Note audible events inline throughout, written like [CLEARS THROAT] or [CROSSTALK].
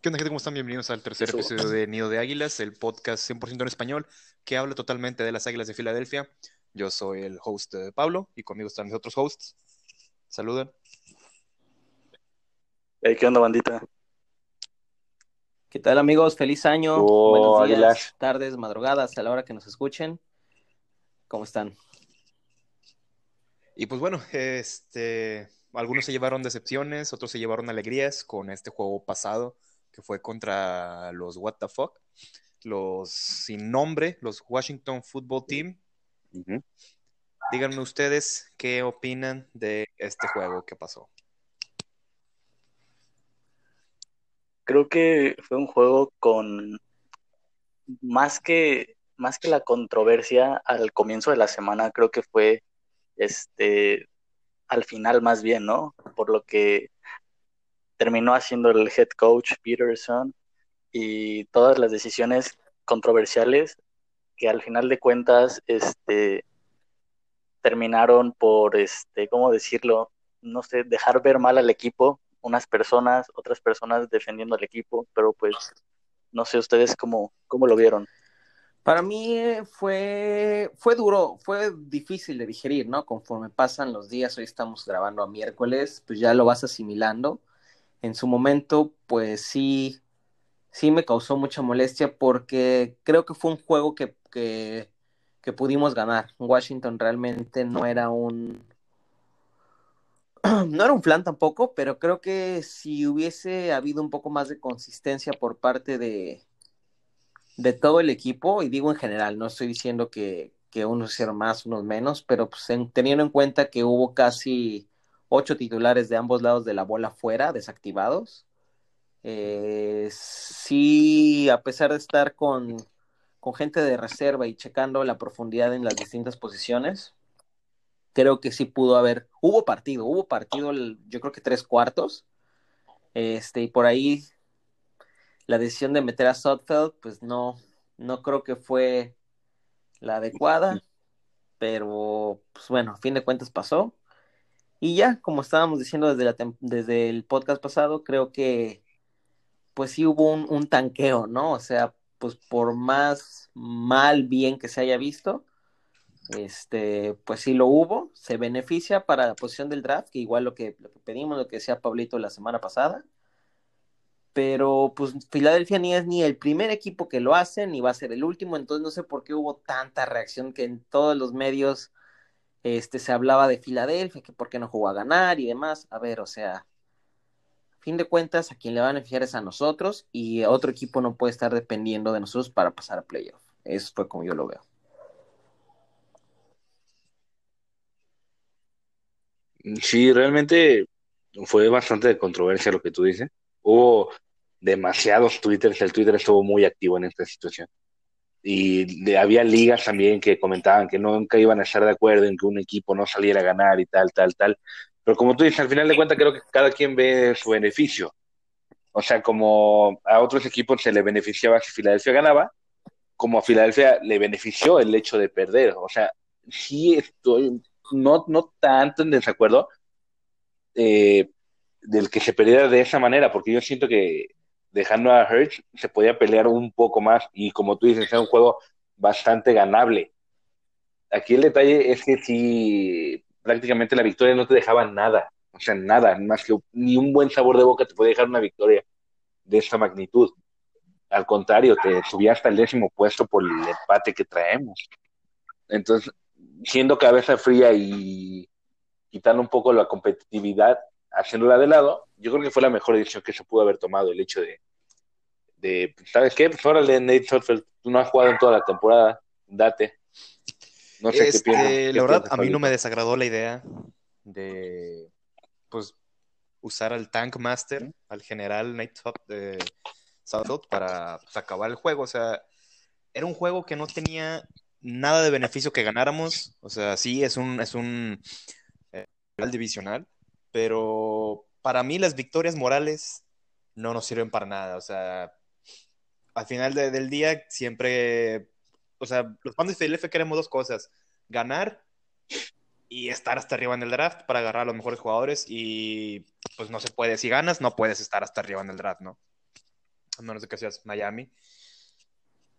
¿Qué onda, gente? ¿Cómo están? Bienvenidos al tercer Eso. episodio de Nido de Águilas, el podcast 100% en español que habla totalmente de las Águilas de Filadelfia. Yo soy el host eh, Pablo y conmigo están mis otros hosts. Saluden. Hey, ¿Qué onda, bandita? ¿Qué tal amigos? Feliz año, Oh, buenos días, Águilas. tardes, madrugadas, a la hora que nos escuchen. ¿Cómo están? Y pues bueno, este, algunos se llevaron decepciones, otros se llevaron alegrías con este juego pasado que fue contra los What the Fuck, los sin nombre, los Washington Football Team. Díganme ustedes qué opinan de este juego que pasó. Creo que fue un juego con más que más que la controversia al comienzo de la semana, creo que fue este al final más bien, ¿no? Por lo que terminó haciendo el head coach Peterson y todas las decisiones controversiales que al final de cuentas este terminaron por este, ¿cómo decirlo? No sé, dejar ver mal al equipo, unas personas, otras personas defendiendo al equipo, pero pues no sé ustedes cómo, cómo lo vieron. Para mí fue, fue duro, fue difícil de digerir, ¿no? Conforme pasan los días, hoy estamos grabando a miércoles, pues ya lo vas asimilando. En su momento, pues sí, sí me causó mucha molestia porque creo que fue un juego que, que, pudimos ganar. Washington realmente no era un, [CLEARS THROAT] no era un plan tampoco, pero creo que si hubiese habido un poco más de consistencia por parte de, de todo el equipo, y digo en general, no estoy diciendo que, que unos hicieron más, unos menos, pero pues en- teniendo en cuenta que hubo casi ocho titulares de ambos lados de la bola fuera, desactivados, eh, sí, a pesar de estar con, con gente de reserva y checando la profundidad en las distintas posiciones, creo que sí pudo haber, hubo partido, hubo partido, yo creo que tres cuartos, este, y por ahí la decisión de meter a Sudfeld, pues no, no creo que fue la adecuada, pero pues bueno, a fin de cuentas pasó. Y ya, como estábamos diciendo desde, desde el podcast pasado, creo que pues sí hubo un, un tanqueo, ¿no? O sea, pues por más mal bien que se haya visto, este, pues sí lo hubo, se beneficia para la posición del draft, que igual lo que, lo que pedimos, lo que decía Pablito la semana pasada, pero pues Filadelfia ni es ni el primer equipo que lo hace, ni va a ser el último, entonces no sé por qué hubo tanta reacción que en todos los medios este, se hablaba de Filadelfia, que por qué no jugó a ganar y demás, a ver, o sea, a fin de cuentas, a quien le va a beneficiar es a nosotros y otro equipo no puede estar dependiendo de nosotros para pasar a playoff. Eso fue como yo lo veo. Sí, realmente fue bastante de controversia lo que tú dices. Hubo demasiados twitters, el Twitter estuvo muy activo en esta situación. Y de- había ligas también que comentaban que nunca iban a estar de acuerdo en que un equipo no saliera a ganar y tal, tal, tal. Pero como tú dices, al final de cuentas creo que cada quien ve su beneficio. O sea, como a otros equipos se le beneficiaba si Filadelfia ganaba, como a Filadelfia le benefició el hecho de perder. O sea, sí estoy no, no tanto en desacuerdo eh, del que se perdiera de esa manera, porque yo siento que dejando a Hurts se podía pelear un poco más y como tú dices, era un juego bastante ganable. Aquí el detalle es que si prácticamente la victoria no te dejaba nada, o sea, nada, más que ni un buen sabor de boca te podía dejar una victoria de esta magnitud. Al contrario, te subía hasta el décimo puesto por el empate que traemos. Entonces, siendo cabeza fría y quitando un poco la competitividad, haciéndola de lado, yo creo que fue la mejor decisión que se pudo haber tomado, el hecho de, de ¿sabes qué? Pues órale, Nate Sudfeld, tú no has jugado en toda la temporada, date. No sé Este, qué piensas. ¿Qué la verdad, piensas, a mí no me desagradó la idea de, pues, usar al Tank Master, al general de Southfield para pues, acabar el juego. O sea, era un juego que no tenía nada de beneficio que ganáramos. O sea, sí, es un, es un eh, divisional, pero para mí las victorias morales no nos sirven para nada. O sea, al final de- del día siempre, o sea, los fans de Philadelphia queremos dos cosas, ganar y estar hasta arriba en el draft para agarrar a los mejores jugadores y pues no se puede, si ganas no puedes estar hasta arriba en el draft, ¿no? a menos de que seas Miami.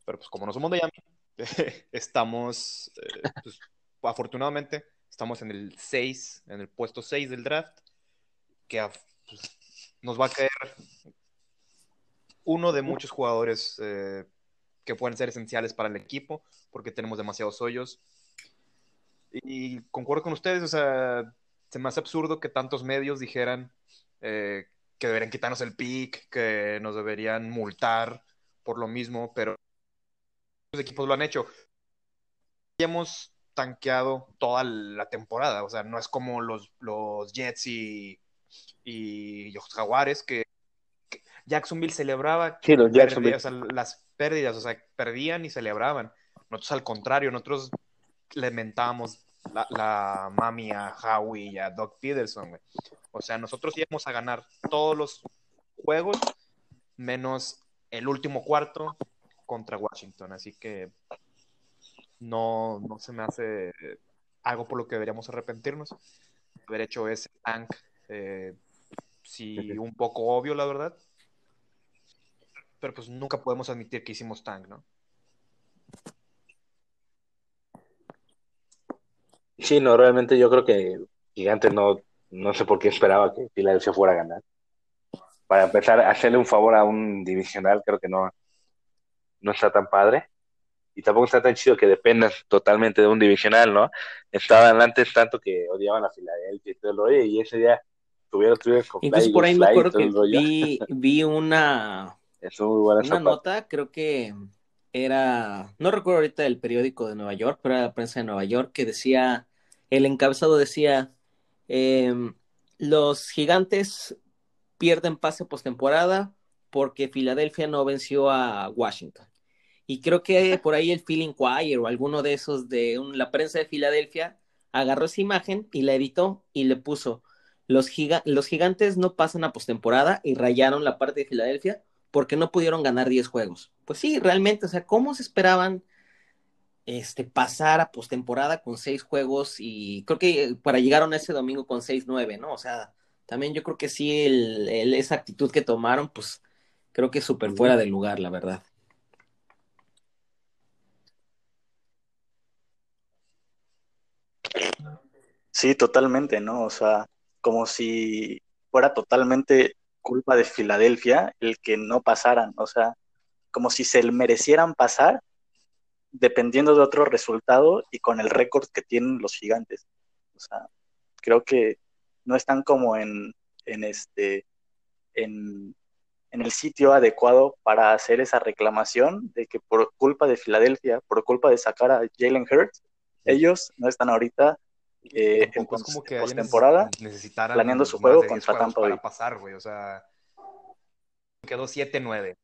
Pero pues como no somos Miami, [LAUGHS] estamos, eh, pues, afortunadamente, estamos en el 6, en el puesto 6 del draft, que pues, nos va a caer uno de muchos jugadores eh, que pueden ser esenciales para el equipo, porque tenemos demasiados hoyos. Y concuerdo con ustedes, o sea, se me hace absurdo que tantos medios dijeran eh, que deberían quitarnos el pick, que nos deberían multar por lo mismo, pero los equipos lo han hecho. Hemos tanqueado toda la temporada, o sea, no es como los, los Jets y, y los Jaguares que, Jacksonville celebraba sí, los Jacksonville. o sea, las pérdidas, o sea, perdían y celebraban. Nosotros al contrario, nosotros lamentábamos la, la mami a Howie y a Doc Peterson, güey. O sea, nosotros íbamos a ganar todos los juegos, menos el último cuarto contra Washington. Así que no, no se me hace algo por lo que deberíamos arrepentirnos. Haber hecho ese tank, eh, sí, un poco obvio, la verdad. Pero pues nunca podemos admitir que hicimos tank, ¿no? Sí, no, realmente yo creo que Gigantes no, no sé por qué esperaba que Filadelfia fuera a ganar. Para empezar hacerle un favor a un divisional, creo que no, no está tan padre. Y tampoco está tan chido que dependas totalmente de un divisional, ¿no? Estaban antes tanto que odiaban a Filadelfia y todo lo y ese día tuvieron, tuvieron con Incluso por ahí me acuerdo que vi, vi una, una nota, creo que era, no recuerdo ahorita el periódico de Nueva York, pero era la prensa de Nueva York, que decía, el encabezado decía, em, los gigantes pierden pase postemporada porque Filadelfia no venció a Washington. Y creo que por ahí el Phil Inquirer o alguno de esos de la prensa de Filadelfia agarró esa imagen y la editó y le puso, los, los gigantes no pasan a postemporada y rayaron la parte de Filadelfia porque no pudieron ganar 10 juegos. Pues sí, realmente, o sea, ¿cómo se esperaban este, pasar a postemporada con 6 juegos? Y creo que para llegaron a ese domingo con 6-9, ¿no? O sea, también yo creo que sí, el, esa actitud que tomaron, pues creo que es súper fuera de lugar, la verdad. Sí, totalmente, ¿no? O sea, como si fuera totalmente culpa de Filadelfia el que no pasaran, o sea, como si se merecieran pasar dependiendo de otro resultado y con el récord que tienen los gigantes. O sea, creo que no están como en, en este en, en el sitio adecuado para hacer esa reclamación de que por culpa de Filadelfia, por culpa de sacar a Jalen Hurts, ellos no están ahorita eh, en como que postemporada planeando su juego contra Tampa Bay. pasar, güey, o sea, quedó 7-9.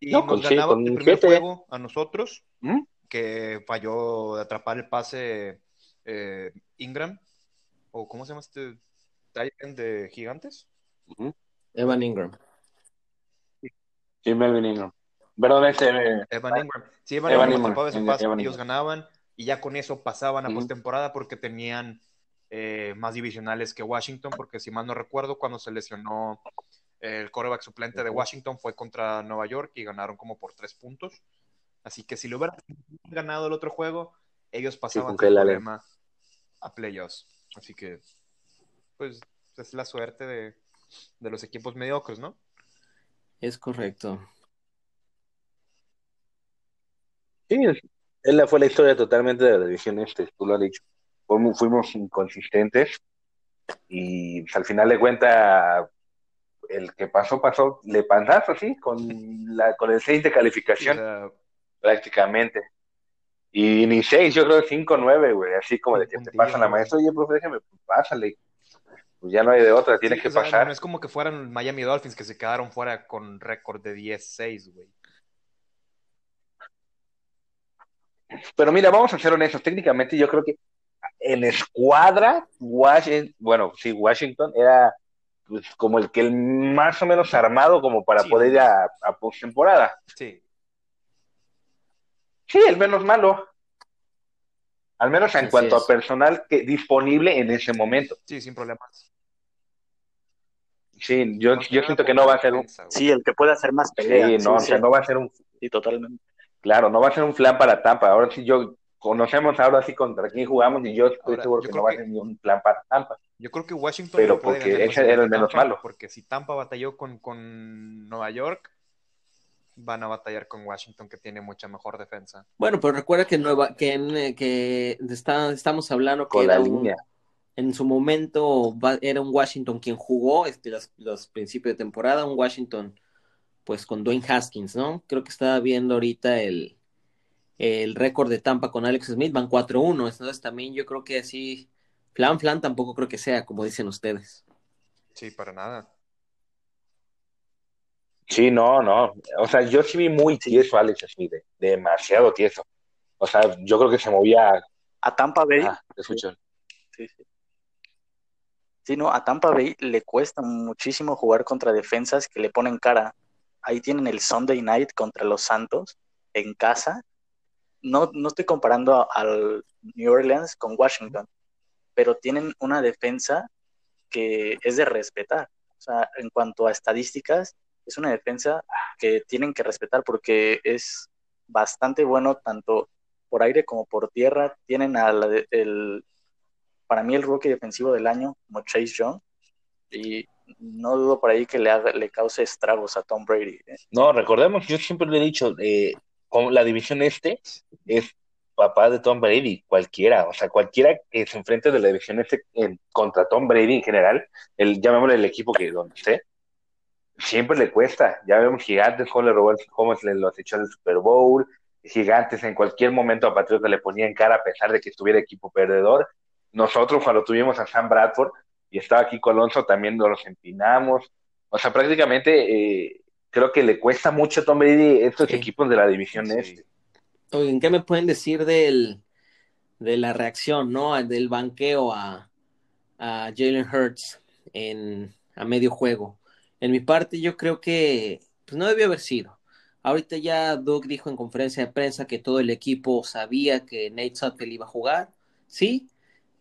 Y nos ganaba el primer juego a nosotros, ¿Mm? que falló de atrapar el pase eh, Ingram, o ¿cómo se llama este Titan de Gigantes? Evan Ingram. Sí, Melvin Ingram. Perdón, este... Eh, Evan Ingram. Sí, Evan, Evan Ingram, pase, ellos ganaban y ya con eso pasaban a postemporada porque tenían eh, más divisionales que Washington, porque si mal no recuerdo, cuando se lesionó el coreback suplente de Washington fue contra Nueva York y ganaron como por tres puntos. Así que si lo hubieran ganado el otro juego, ellos pasaban sin problema a playoffs. Así que, pues, es la suerte de, de los equipos mediocres, ¿no? Es correcto. Sí, él fue la historia totalmente de la división este, tú lo has dicho. Fuimos, inconsistentes y al final de cuenta el que pasó, pasó, le panzazo, sí, con, la, con el 6 de calificación, prácticamente. Y ni 6, yo creo 5 9, güey, así como de que te pasan la maestra, oye, profe, déjame, pues pásale. Pues ya no hay de otra, tienes que pasar. no es como que fueran Miami Dolphins que se quedaron fuera con récord de 10-6, güey. Pero mira, vamos a ser honestos, técnicamente yo creo que en escuadra, Washington, bueno, sí, Washington era pues, como el que el más o menos armado como para poder ir a, a postemporada. Sí. Sí, el menos malo. Al menos en cuanto a personal que, disponible en ese momento. Sí, sin problemas. Sí, yo, yo siento que no va a ser un... Sí, el que puede hacer más pelea. Sí, no, o sea, no va a ser un... Sí, totalmente. Claro, no va a ser un plan para Tampa. Ahora sí yo conocemos ahora sí contra quién jugamos y yo estoy seguro que no va a ser ni un plan para Tampa. Yo creo que Washington pero porque ese era el menos malo. Porque si Tampa batalló con, con Nueva York, van a batallar con Washington que tiene mucha mejor defensa. Bueno, pero recuerda que Nueva que, eh, que está, estamos hablando con la línea. en su momento era un Washington quien jugó este, los, los, principios de temporada, un Washington pues con Dwayne Haskins, ¿no? Creo que estaba viendo ahorita el, el récord de Tampa con Alex Smith, van 4-1, entonces también yo creo que así, flan flan tampoco creo que sea, como dicen ustedes. Sí, para nada. Sí, no, no. O sea, yo sí vi muy tieso a Alex Smith, demasiado tieso. O sea, yo creo que se movía. A Tampa Bay. Ah, Sí, sí. Sí, no, a Tampa Bay le cuesta muchísimo jugar contra defensas que le ponen cara. Ahí tienen el Sunday Night contra los Santos en casa. No, no estoy comparando al New Orleans con Washington, pero tienen una defensa que es de respetar. O sea, en cuanto a estadísticas, es una defensa que tienen que respetar porque es bastante bueno tanto por aire como por tierra. Tienen al el, para mí el rookie defensivo del año como Chase Young y no dudo por ahí que le, haga, le cause estragos a Tom Brady. ¿eh? No, recordemos, yo siempre le he dicho, eh, con la división este es papá de Tom Brady, cualquiera, o sea, cualquiera que se enfrente de la división este contra Tom Brady en general, el, llamémosle el equipo que donde esté, siempre le cuesta. Ya vemos gigantes, como le robó le los echó en el Super Bowl, gigantes en cualquier momento a Patriota le ponía en cara a pesar de que estuviera equipo perdedor. Nosotros cuando tuvimos a Sam Bradford y estaba aquí Colonso también nos los empinamos. O sea, prácticamente eh, creo que le cuesta mucho a Tom Brady estos sí. equipos de la división sí. este. Oigan, ¿qué me pueden decir del, de la reacción, no? Del banqueo a, a Jalen Hurts en, a medio juego. En mi parte, yo creo que pues, no debió haber sido. Ahorita ya Doug dijo en conferencia de prensa que todo el equipo sabía que Nate Sutcliffe iba a jugar. Sí,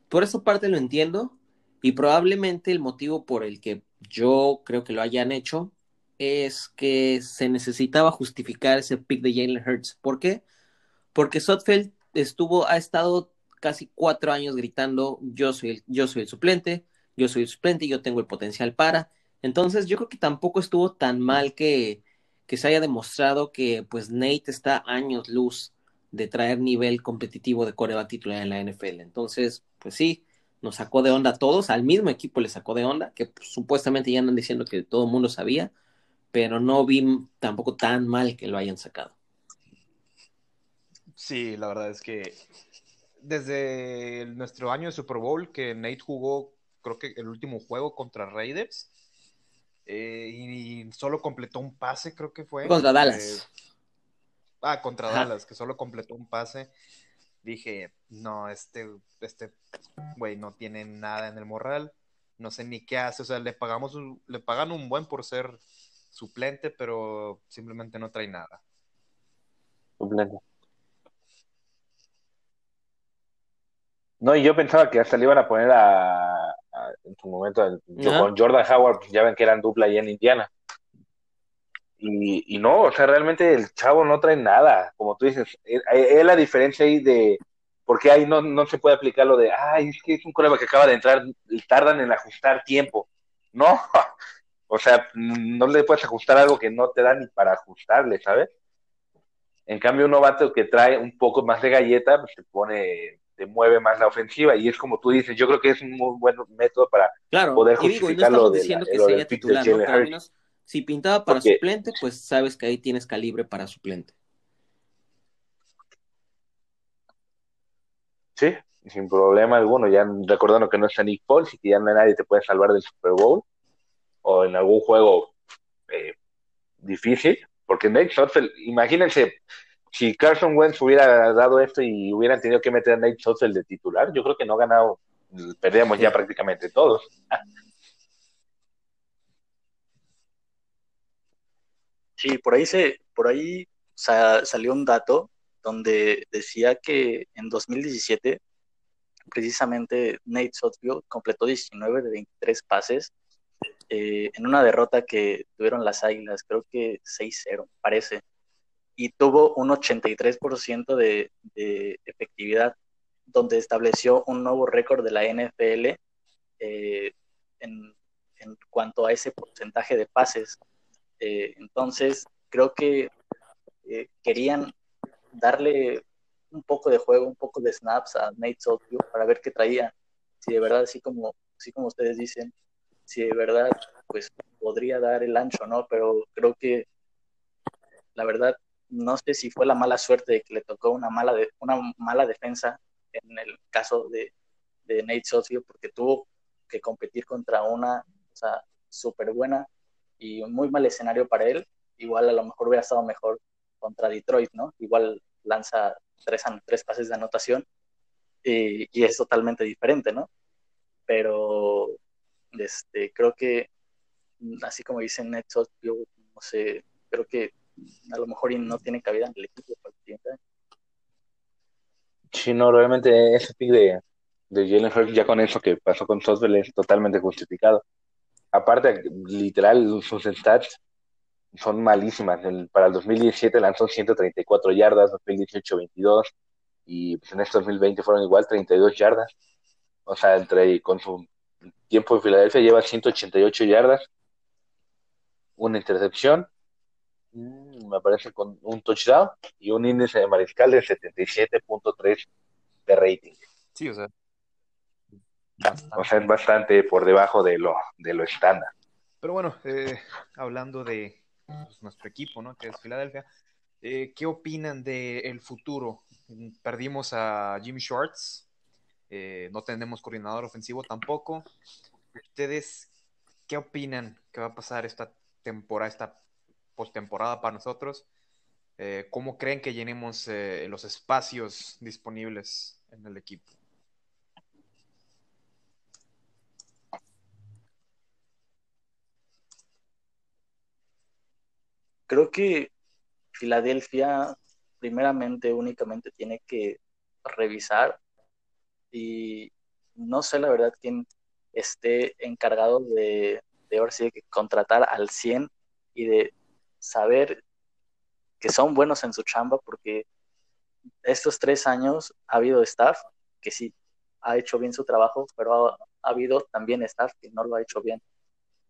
por esa parte lo entiendo. Y probablemente el motivo por el que yo creo que lo hayan hecho es que se necesitaba justificar ese pick de Jalen Hurts. ¿Por qué? Porque Sutfeld estuvo, ha estado casi cuatro años gritando: Yo soy el, yo soy el suplente, yo soy el suplente, yo tengo el potencial para. Entonces, yo creo que tampoco estuvo tan mal que, que se haya demostrado que pues Nate está años luz de traer nivel competitivo de coreback titular en la NFL. Entonces, pues sí, nos sacó de onda a todos, al mismo equipo le sacó de onda, que pues, supuestamente ya andan diciendo que todo el mundo sabía, pero no vi tampoco tan mal que lo hayan sacado. Sí, la verdad es que desde nuestro año de Super Bowl que Nate jugó, creo que el último juego contra Raiders, eh, y solo completó un pase, creo que fue. Contra Dallas. Eh, ah, contra Ajá. Dallas, que solo completó un pase. Dije, no, este, este güey no tiene nada en el morral, no sé ni qué hace, o sea, le pagamos, un, le pagan un buen por ser suplente, pero simplemente no trae nada. Suplente. No, y yo pensaba que hasta le iban a poner a, a en su momento el, ¿No? con Jordan Howard, pues ya ven que eran dupla ahí en Indiana. Y, y, no, o sea, realmente el chavo no trae nada, como tú dices, es, es la diferencia ahí de, porque ahí no, no se puede aplicar lo de, ay, es que es un coreback que acaba de entrar, tardan en ajustar tiempo. No, [LAUGHS] o sea, no le puedes ajustar algo que no te da ni para ajustarle, ¿sabes? En cambio, un novato que trae un poco más de galleta, pues te pone, te mueve más la ofensiva, y es como tú dices, yo creo que es un muy buen método para claro, poder justificar lo de la, que lo del titular, ¿no? Si pintaba para Porque... suplente, pues sabes que ahí tienes calibre para suplente. Sí, sin problema alguno, ya recordando que no está Nick Foles y que ya nadie te puede salvar del Super Bowl o en algún juego eh, difícil, porque Nate Sotfeld, imagínense si Carson Wentz hubiera dado esto y hubieran tenido que meter a Nate Sotfeld de titular, yo creo que no ganado, perdíamos sí. ya prácticamente todos. Sí, por ahí se, por ahí salió un dato donde decía que en 2017 precisamente Nate Sotfield completó 19 de 23 pases eh, en una derrota que tuvieron las Águilas, creo que 6-0, parece, y tuvo un 83% de, de efectividad, donde estableció un nuevo récord de la NFL eh, en, en, cuanto a ese porcentaje de pases. Eh, entonces, creo que eh, querían darle un poco de juego, un poco de snaps a Nate Sotio para ver qué traía. Si de verdad, así como, así como ustedes dicen, si de verdad, pues podría dar el ancho, ¿no? Pero creo que la verdad, no sé si fue la mala suerte de que le tocó una mala, de, una mala defensa en el caso de, de Nate Socio, porque tuvo que competir contra una súper buena y un muy mal escenario para él. Igual a lo mejor hubiera estado mejor contra Detroit, ¿no? Igual lanza tres, tres pases de anotación y, es totalmente diferente, ¿no? Pero este, creo que, así como dice Nate yo no sé, creo que a lo mejor no tiene cabida en el equipo para. Sí, no, realmente ese pick de, de Jalen Hurts ya con eso que pasó con Sotwell es totalmente justificado. Aparte, literal, sus stats son malísimas. El, para el 2017 lanzó 134 yardas, 2018 22 y pues, en este 2020 fueron igual 32 yardas. O sea, entre con su tiempo en Filadelfia lleva 188 yardas, una intercepción, mm, me parece con un touchdown y un índice de mariscal de 77.3 de rating. Sí, o sea. Bastante. O sea, es bastante por debajo de lo, de lo estándar. Pero bueno, eh, hablando de pues, nuestro equipo, ¿no? Que es Filadelfia, eh, ¿qué opinan del futuro? Perdimos a Jimmy Schwartz, eh, no tenemos coordinador ofensivo tampoco. ¿Ustedes qué opinan que va a pasar esta temporada, esta postemporada para nosotros? ¿Cómo creen que llenemos los espacios disponibles en el equipo? Creo que Filadelfia primeramente únicamente tiene que revisar y no sé la verdad quién esté encargado de, de ahora sí que contratar al 100 y de saber que son buenos en su chamba porque estos tres años ha habido staff que sí ha hecho bien su trabajo, pero ha habido también staff que no lo ha hecho bien.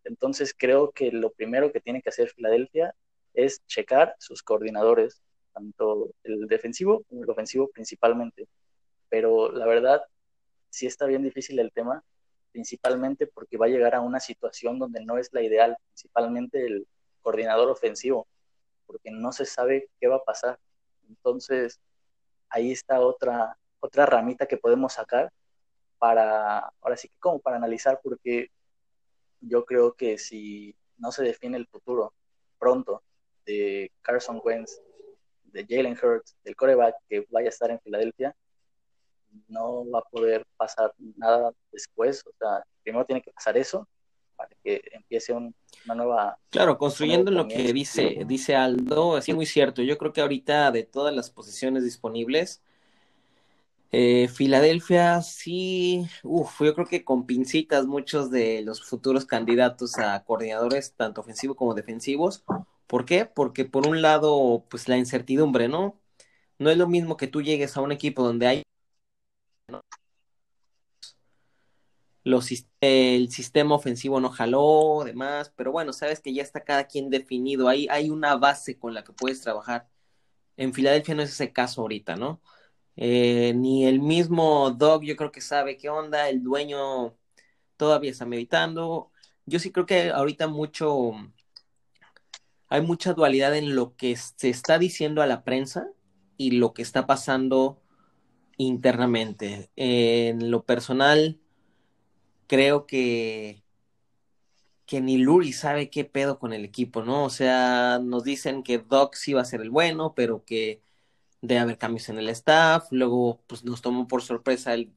Entonces creo que lo primero que tiene que hacer Filadelfia es checar sus coordinadores, tanto el defensivo como el ofensivo principalmente. Pero la verdad, sí está bien difícil el tema, principalmente porque va a llegar a una situación donde no es la ideal, principalmente el coordinador ofensivo, porque no se sabe qué va a pasar. Entonces, ahí está otra, otra ramita que podemos sacar para, ahora sí que como para analizar, porque yo creo que si no se define el futuro pronto de Carson Wentz, de Jalen Hurts, del coreback que vaya a estar en Filadelfia, no va a poder pasar nada después. O sea, primero tiene que pasar eso para que empiece un, una nueva. Claro, construyendo lo que dice, dice Aldo, es muy cierto. Yo creo que ahorita de todas las posiciones disponibles, eh, Filadelfia sí, uff, yo creo que con pincitas muchos de los futuros candidatos a coordinadores, tanto ofensivos como defensivos. ¿Por qué? Porque por un lado, pues la incertidumbre, ¿no? No es lo mismo que tú llegues a un equipo donde hay los, el sistema ofensivo no jaló, demás, pero bueno, sabes que ya está cada quien definido, hay, hay una base con la que puedes trabajar. En Filadelfia no es ese caso ahorita, ¿no? Eh, ni el mismo Dog yo creo que sabe qué onda, el dueño todavía está meditando. Yo sí creo que ahorita mucho, hay mucha dualidad en lo que se está diciendo a la prensa y lo que está pasando internamente. En lo personal, creo que, que ni Luri sabe qué pedo con el equipo, ¿no? O sea, nos dicen que Doc sí va a ser el bueno, pero que debe haber cambios en el staff. Luego, pues nos tomó por sorpresa el,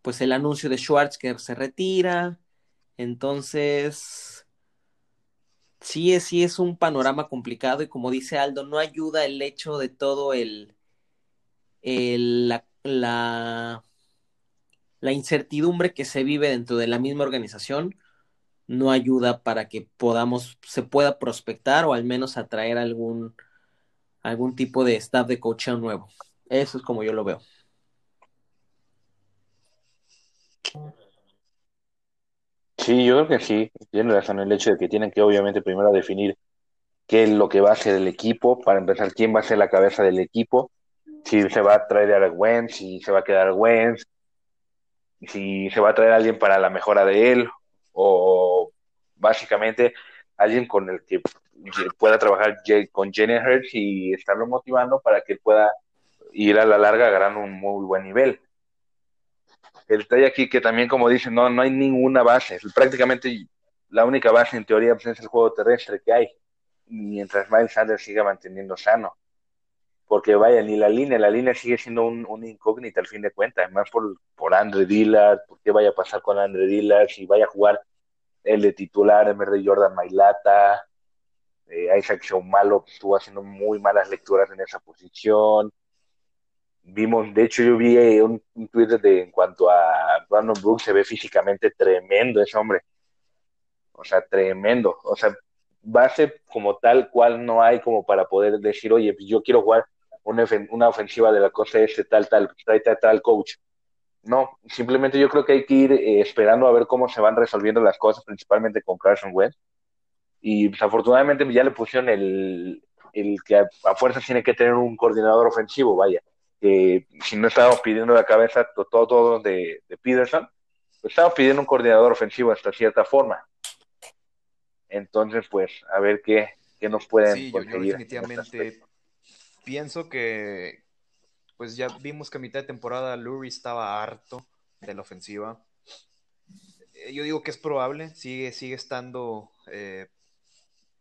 pues el anuncio de Schwartz que se retira. Entonces, sí es, sí es un panorama complicado y como dice Aldo, no ayuda el hecho de todo el, el la la, la incertidumbre que se vive dentro de la misma organización no ayuda para que podamos, se pueda prospectar o al menos atraer algún, algún tipo de staff de coaching nuevo. Eso es como yo lo veo. Sí, yo creo que sí, tiene razón el hecho de que tienen que obviamente primero definir qué es lo que va a ser el equipo, para empezar, quién va a ser la cabeza del equipo, si se va a traer a Wentz, si se va a quedar Wentz, si se va a traer a alguien para la mejora de él, o básicamente alguien con el que pueda trabajar con Jenny Hurts y estarlo motivando para que pueda ir a la larga agarrando un muy buen nivel. El detalle aquí que también, como dicen, no, no hay ninguna base. Prácticamente la única base en teoría pues, es el juego terrestre que hay, mientras Miles Sanders siga manteniendo sano. Porque vaya, ni la línea, la línea sigue siendo un, incógnita al fin de cuentas, además por, por Andre Dillard, por qué vaya a pasar con Andre Dillard, si vaya a jugar el de titular en vez de Jordan Mailata, eh, Isaac Malo estuvo haciendo muy malas lecturas en esa posición. Vimos, de hecho, yo vi eh, un, un de en cuanto a Brandon Brooks, se ve físicamente tremendo ese hombre. O sea, tremendo. O sea, base como tal cual no hay como para poder decir, oye, pues yo quiero jugar una, una ofensiva de la cosa este, tal, tal, tal, tal, tal coach. No, simplemente yo creo que hay que ir eh, esperando a ver cómo se van resolviendo las cosas, principalmente con Carson Wentz. Y pues, ya le pusieron el, el que a, fuerza tiene que tener un coordinador ofensivo, vaya. Que si no estábamos pidiendo la cabeza todo, todo de, de Peterson, pues estábamos pidiendo un coordinador ofensivo hasta cierta forma. Entonces, pues, a ver qué, qué nos pueden sí, Yo, definitivamente pienso que, pues ya vimos que a mitad de temporada Lurie estaba harto de la ofensiva. Eh, yo digo que es probable, sigue, sigue estando eh,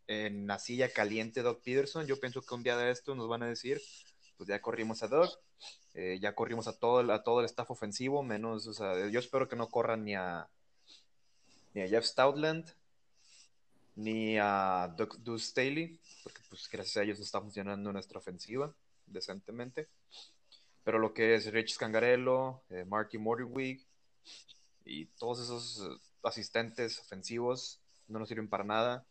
en la silla caliente Doug Peterson. Yo pienso que un día de esto nos van a decir, pues ya corrimos a Doug, eh, ya corrimos a todo, el, a todo el staff ofensivo, menos, o sea, yo espero que no corran ni a, ni a Jeff Stoutland, ni a Doug Deuce Staley, porque pues gracias a ellos está funcionando nuestra ofensiva decentemente. Pero lo que es Rich Scangarello, eh, Marky Mortwig y todos esos asistentes ofensivos no nos sirven para nada.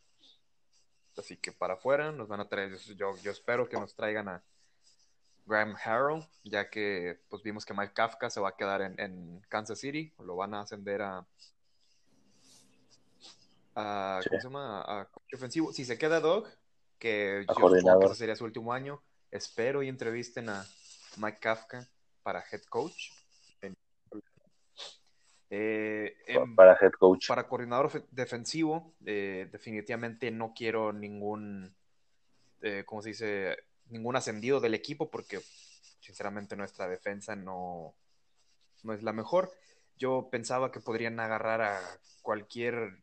Así que para afuera nos van a traer, yo, yo espero que nos traigan a Graham Harrell, ya que pues vimos que Mike Kafka se va a quedar en, Kansas City, lo van a ascender a, a ¿cómo se llama? A, ofensivo. Si se queda Dog, que yo sería su último año, espero y entrevisten a Mike Kafka para head coach. Eh, para head coach. Para coordinador defensivo, eh, definitivamente no quiero ningún, eh, ¿cómo se dice? Ningún ascendido del equipo porque sinceramente nuestra defensa no, no es la mejor. Yo pensaba que podrían agarrar a cualquier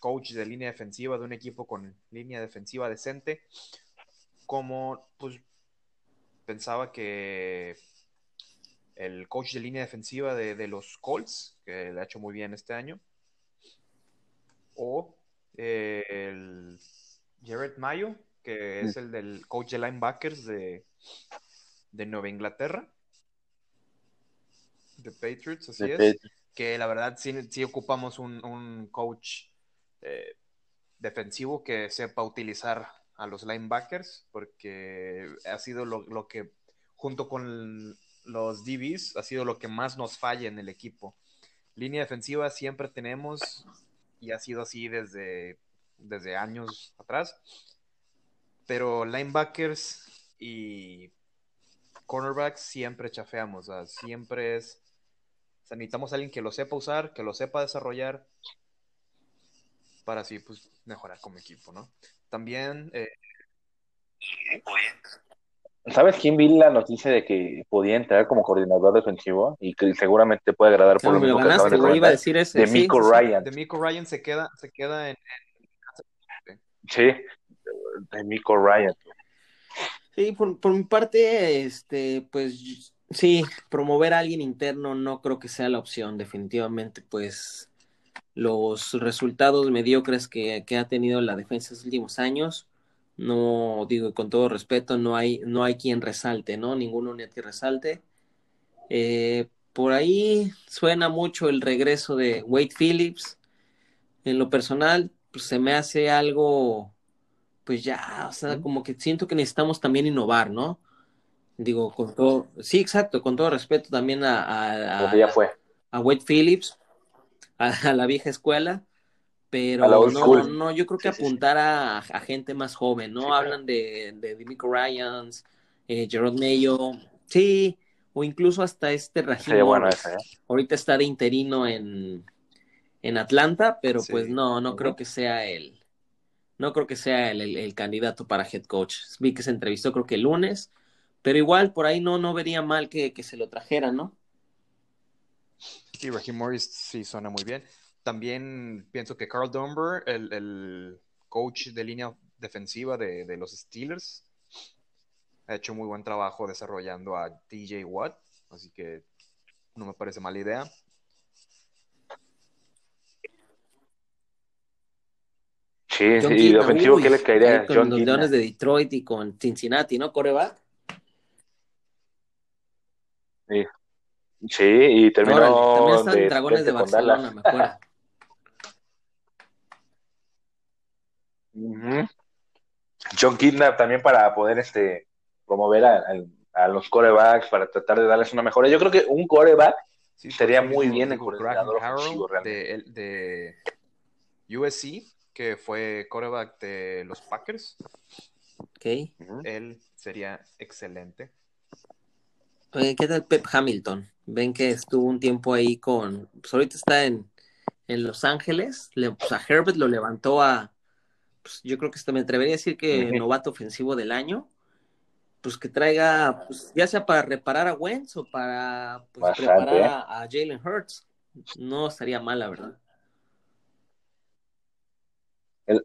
coach de línea defensiva de un equipo con línea defensiva decente, como pues pensaba que el coach de línea defensiva de, los Colts, que le ha hecho muy bien este año, o eh, el Jared Mayo, que es el del coach de linebackers de, de Nueva Inglaterra, de Patriots, así es, que la verdad sí, ocupamos un, coach eh, defensivo que sepa utilizar a los linebackers, porque ha sido lo, que, junto con los DBs, ha sido lo que más nos falla en el equipo. Línea defensiva siempre tenemos, y ha sido así desde, desde años atrás, pero linebackers y cornerbacks siempre chafeamos, siempre es, necesitamos a alguien que lo sepa usar, que lo sepa desarrollar, para así pues mejorar como equipo, ¿no? También. Eh... ¿Sabes quién vi la noticia de que podía entrar como coordinador defensivo y que seguramente puede agradar por lo mismo que ganaste, de, iba a decir ese. de Miko Ryan? De Miko Ryan se queda, se queda en, Sí, de Miko Ryan. Sí, por, por mi parte, este, pues sí, promover a alguien interno no creo que sea la opción, definitivamente, pues los resultados mediocres que, ha tenido la defensa en los últimos años. No digo con todo respeto, no hay, no hay quien resalte, ¿no? Ninguno ni que resalte. Eh, por ahí suena mucho el regreso de Wade Phillips. en lo personal, pues se me hace algo, pues ya, o sea, como que siento que necesitamos también innovar, ¿no? Digo, con todo, sí, exacto, con todo respeto también a, a, a, ya fue. a Wade Phillips, [LAUGHS] a, la vieja escuela, pero no, no, yo creo que apuntar A, a, gente más joven, ¿no? Hablan de, de Ryans, eh, Gerard Mayo, sí, o incluso hasta este Rajim bueno ese, ¿eh? Ahorita está de interino en, en Atlanta, pero pues no, no creo que sea el, no creo que sea el, el, candidato para head coach. Vi que se entrevistó creo que el lunes, pero igual por ahí no, no vería mal que, que se lo trajeran, ¿no? Sí, Raheem Morris sí suena muy bien. También pienso que Carl Dunbar, el, el coach de línea defensiva de, de, los Steelers, ha hecho muy buen trabajo desarrollando a DJ Watt, así que no me parece mala idea. Sí, John y de ofensivo, ¿qué le caería a Con John los? Leones de Detroit y con Cincinnati, ¿no? Coreback. Sí. sí, y terminó Órale, también están de Dragones de Barcelona, Dallas. me acuerdo. [LAUGHS] John Kidnap también para poder este promover a, a- a los corebacks, para tratar de darles una mejora. Yo creo que un coreback Sí, eso muy bien el coordinador Graham ofensivo, Harrell realmente. de, de USC, que fue quarterback de los Packers. Ok. Ujú. Él sería excelente. Oye, ¿qué tal Pep Hamilton? Ven que estuvo un tiempo ahí con. Pues ahorita está en, en Los Ángeles. Le, pues a Herbert lo levantó a. Pues yo creo que hasta me atrevería a decir que novato ofensivo del año. Pues que traiga, pues, ya sea para reparar a Wentz o para pues, Bastante, preparar ¿eh? a, a Jalen Hurts. No estaría mal, la verdad. Pero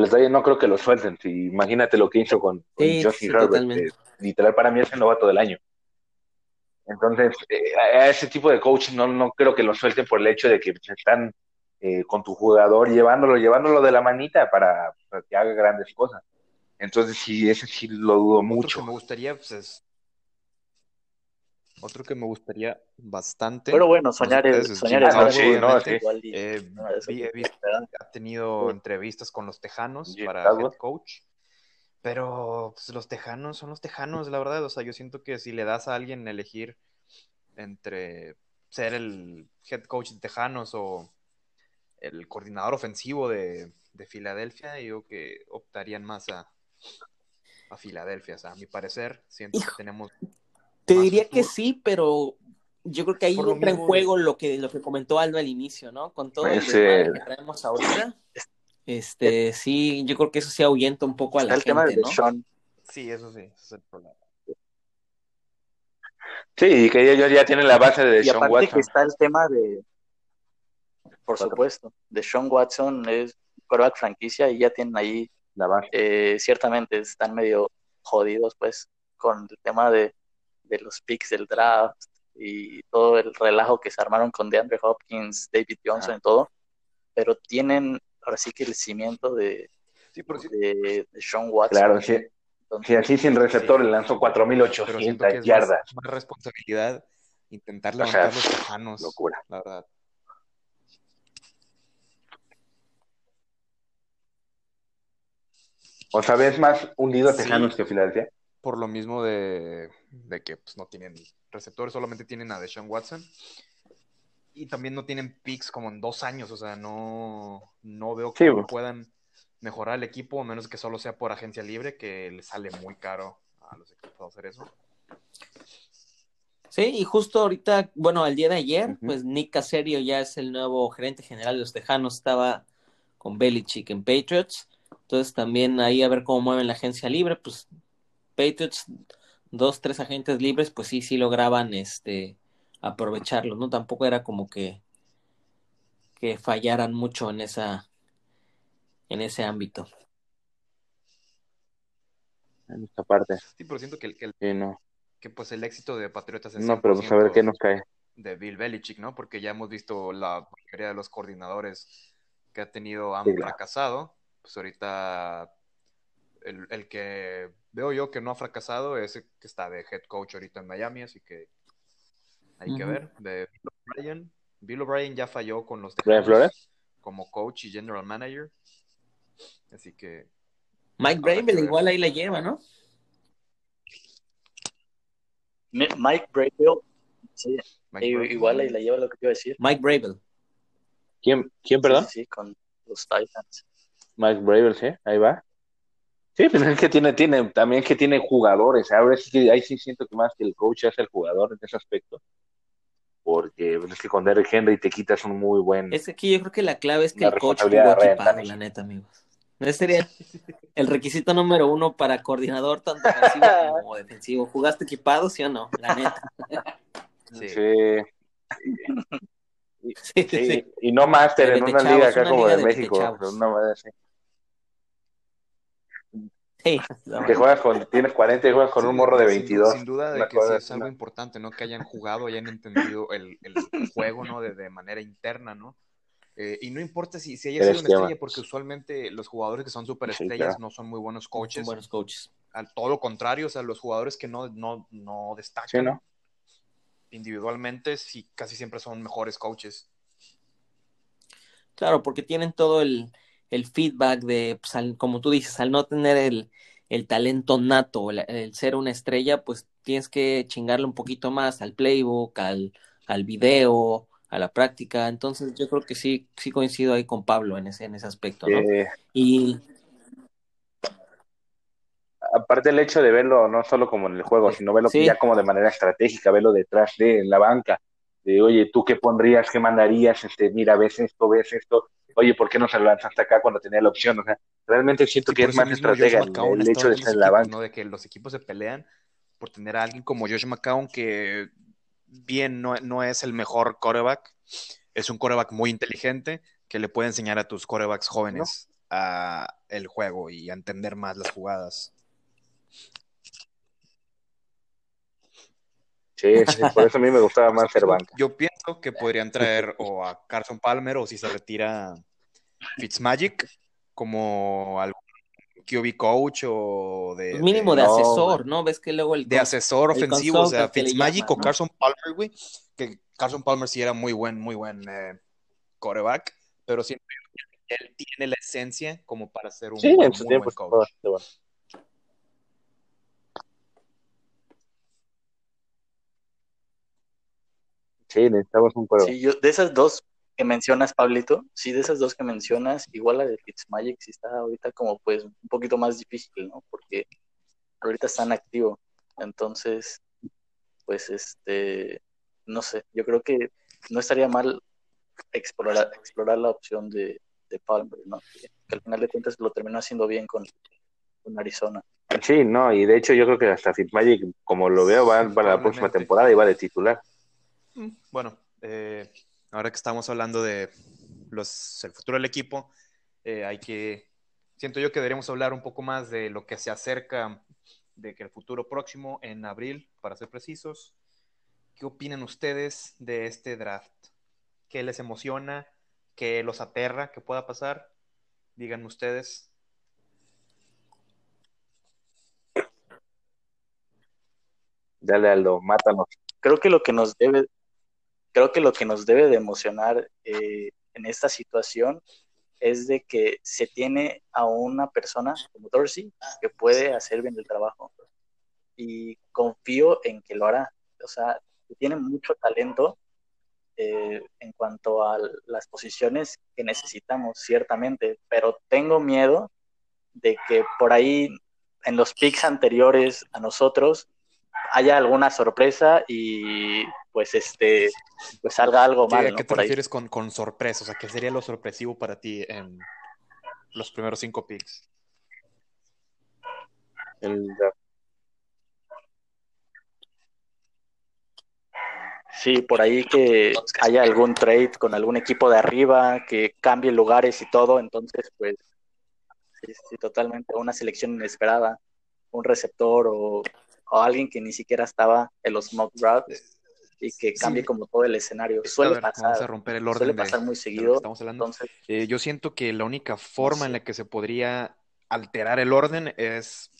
el detalle no creo que lo suelten. Si, imagínate lo que hizo con, con Sí, Justin sí, Herbert. eh, literal, para mí es el novato del año. Entonces, eh, a ese tipo de coach no, no creo que lo suelten por el hecho de que están eh, con tu jugador llevándolo, llevándolo de la manita para, para que haga grandes cosas. Entonces, sí, ese sí lo dudo Otro mucho. que me gustaría, pues, es. Otro que me gustaría bastante. Pero bueno, no sé soñar es, soñar es Ah, no, sí, sí. Eh, ha tenido entrevistas con los Tejanos para head coach. Pero pues, los Tejanos son los Tejanos, la verdad. O sea, yo siento que si le das a alguien elegir entre ser el head coach de Tejanos o el coordinador ofensivo de, de Filadelfia, yo que optarían más a, a Filadelfia. O sea, a mi parecer, siento que tenemos Te más diría que sí, pero yo creo que ahí Por entra en juego lo que, lo que comentó Aldo al inicio, ¿no? Con todo el Ese- desmadre que traemos ahorita. Este, sí, yo creo que eso sí ahuyenta un poco a Está la el tema gente, de ¿no? Sean. Sí, eso sí, ese es el problema. Sí, y que ellos ya tienen la base de Y Sean aparte Watson. que está el tema de, por supuesto, de Sean Watson, es quarterback franquicia y ya tienen ahí, La base. eh, ciertamente están medio jodidos pues con el tema de, de los picks del draft y todo el relajo que se armaron con DeAndre Hopkins, David Johnson y todo, pero tienen ahora sí que el cimiento de, Sí, pero sí- de, de Sean Watson. Claro, sí. Entonces, Sí, así sin receptor Sí. le lanzó pero siento 4.800 que es yardas. más, más responsabilidad intentar O sea, levantar los tejanos, locura. la verdad. O sea, ves más hundido a Sí. Tejanos que Filadelfia. Por lo mismo de, de que pues, no tienen receptores, solamente tienen a Deshaun Watson. Y también no tienen picks como en dos años, o sea, no, no veo que puedan mejorar el equipo, a menos que solo sea por agencia libre, que les sale muy caro a los equipos hacer eso. Sí, y justo ahorita, bueno, al día de ayer, pues Nick Caserio ya es el nuevo gerente general de los Tejanos, estaba con Belichick en Patriots, entonces también ahí a ver cómo mueven la agencia libre, pues Patriots, dos, tres agentes libres, pues sí, sí lograban este aprovecharlos, ¿no? Tampoco era como que, que fallaran mucho en esa, en ese ámbito. En esta parte. Sí, pero siento que, el- que, el- Sí, no. que, pues el éxito de Patriotas es No, pero pues a ver 100% qué nos cae. de Bill Belichick, ¿no? Porque ya hemos visto la mayoría de los coordinadores que ha tenido han Sí, claro. fracasado. Pues ahorita el, el que veo yo que no ha fracasado es el que está de head coach ahorita en Miami, así que hay que ver. De Bill O'Brien. Bill O'Brien ya falló con los ¿Brian Tejanos, Flores? como coach y general manager. Así que. Mike Bravel igual ahí la lleva, ¿no? Mike Bravel, sí, igual ahí la lleva lo que quiero decir. Mike Bravel. ¿Quién, quién perdón? Sí, sí, con los Titans. Mike Bravel, sí, ahí va. Sí, pero es que tiene, tiene, también que tiene jugadores. Ahora sí que ahí sí siento que más que el coach es el jugador en ese aspecto. Porque pues, es que con Derrick Henry te quitas un muy buen. Es que aquí yo creo que la clave es que el coach jugó equipado, la neta, amigos. Ese sería el requisito número uno para coordinador tanto ofensivo [LAUGHS] como defensivo. ¿Jugaste equipado, sí o no? La neta. [LAUGHS] Sí. sí. sí, Y no máster en una liga acá como de, México. Una madre así. Que juegas con, tienes 40 y juegas con un morro de 22. Sin, duda de que sí es algo importante, ¿no? Que hayan jugado, hayan entendido el, el juego, ¿no? De, de, manera interna, ¿no? Eh, y no importa si, si haya sido una estrella, porque usualmente los jugadores que son superestrellas no son muy buenos coaches. Son buenos coaches. Al todo lo contrario, o sea, los jugadores que no, no, no destacan individualmente, sí, casi siempre son mejores coaches. Claro, porque tienen todo el, el feedback de, pues, como tú dices, al no tener el, el talento nato, el, ser una estrella, pues tienes que chingarle un poquito más al playbook, al, al video, a la práctica. Entonces yo creo que sí, sí coincido ahí con Pablo en ese, en ese aspecto, ¿no? Y aparte el hecho de verlo no solo como en el juego, sino verlo ya como de manera estratégica, verlo detrás de la banca, de oye, ¿tú qué pondrías, qué mandarías? Este, mira, ves esto, ves esto, oye, ¿por qué no se lo lanzaste acá cuando tenía la opción? O sea, realmente siento que es más estratégica el, hecho de estar en la banca. ¿no? De que los equipos se pelean por tener a alguien como Josh McCown que bien no, no es el mejor coreback, es un coreback muy inteligente que le puede enseñar a tus corebacks jóvenes a el juego y a entender más las jugadas. Sí, por eso a mí me gustaba [LAUGHS] más ser banca. Yo pienso que podrían traer o a Carson Palmer o si se retira Fitzmagic como algún QB coach o de... Pues mínimo de, asesor, ¿no? Ves que luego el... De asesor ofensivo, o sea, Fitzmagic o Carson Palmer, güey, que Carson Palmer sí era muy buen, muy buen eh, coreback, pero siento que él tiene la esencia como para ser un sí, en su tiempo buen coach. Sí, necesitamos un. Sí, yo, de esas dos que mencionas, Pablito, sí, de esas dos que mencionas, igual la de Fitzmagic sí está ahorita como pues un poquito más difícil, ¿no? Porque ahorita están activo. Entonces, pues este, no sé, yo creo que no estaría mal explorar, explorar la opción de, de Palmer, ¿no? Que, al final de cuentas lo terminó haciendo bien con, con Arizona. Sí, no, y de hecho yo creo que hasta Fitzmagic, como lo veo, va para la próxima temporada y va de titular. Bueno, eh, ahora que estamos hablando de el futuro del equipo, eh, hay que, siento yo que deberíamos hablar un poco más de lo que se acerca de que el futuro próximo en abril, para ser precisos. ¿Qué opinan ustedes de este draft? ¿Qué les emociona? ¿Qué los aterra? ¿Qué pueda pasar? Díganme ustedes. Dale Aldo, mátanos. Creo que lo que nos debe, creo que lo que nos debe de emocionar eh, en esta situación es de que se tiene a una persona como Dorsey que puede hacer bien el trabajo y confío en que lo hará. O sea, tiene mucho talento eh, en cuanto a las posiciones que necesitamos, ciertamente, pero tengo miedo de que por ahí en los picks anteriores a nosotros haya alguna sorpresa y pues este pues salga algo mal. ¿A qué te refieres con, con sorpresa? O sea, ¿qué sería lo sorpresivo para ti en los primeros cinco picks? El, Sí, por ahí que haya algún trade con algún equipo de arriba, que cambie lugares y todo, entonces pues sí, totalmente una selección inesperada, un receptor o o alguien que ni siquiera estaba en los mock drafts y que cambie como todo el escenario. Suele pasar. romper el orden suele pasar muy seguido. Entonces... Eh, yo siento que la única forma en la que se podría alterar el orden es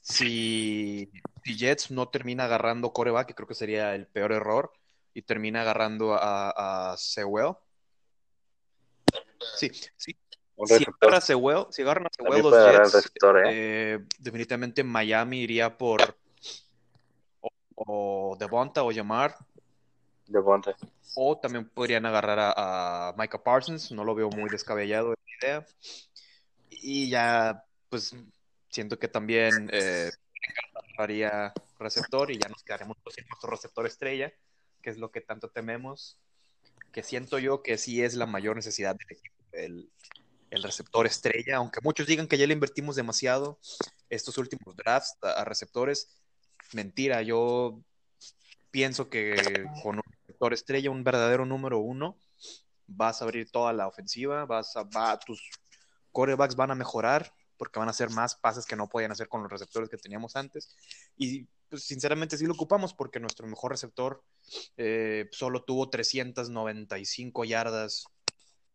si, si Jets no termina agarrando coreback, que creo que sería el peor error, y termina agarrando a, a Sewell. Sí, sí. Si receptor. agarran a Sewell, si agarran a Sewell los Jets, receptor, ¿eh? eh, definitivamente Miami iría por o, Devonta o Jamar, Devontae. o también podrían agarrar a, a Micah Parsons, no lo veo muy descabellado esa idea. Y ya, pues, siento que también eh, haría receptor y ya nos quedaremos sin nuestro receptor estrella, que es lo que tanto tememos, que siento yo que sí es la mayor necesidad del equipo, el, el receptor estrella, aunque muchos digan que ya le invertimos demasiado estos últimos drafts a, a receptores, mentira, yo pienso que con un receptor estrella, un verdadero número uno, vas a abrir toda la ofensiva, vas a, va, tus corebacks van a mejorar porque van a hacer más pases que no podían hacer con los receptores que teníamos antes. Y pues, sinceramente sí lo ocupamos porque nuestro mejor receptor eh, solo tuvo 395 yardas,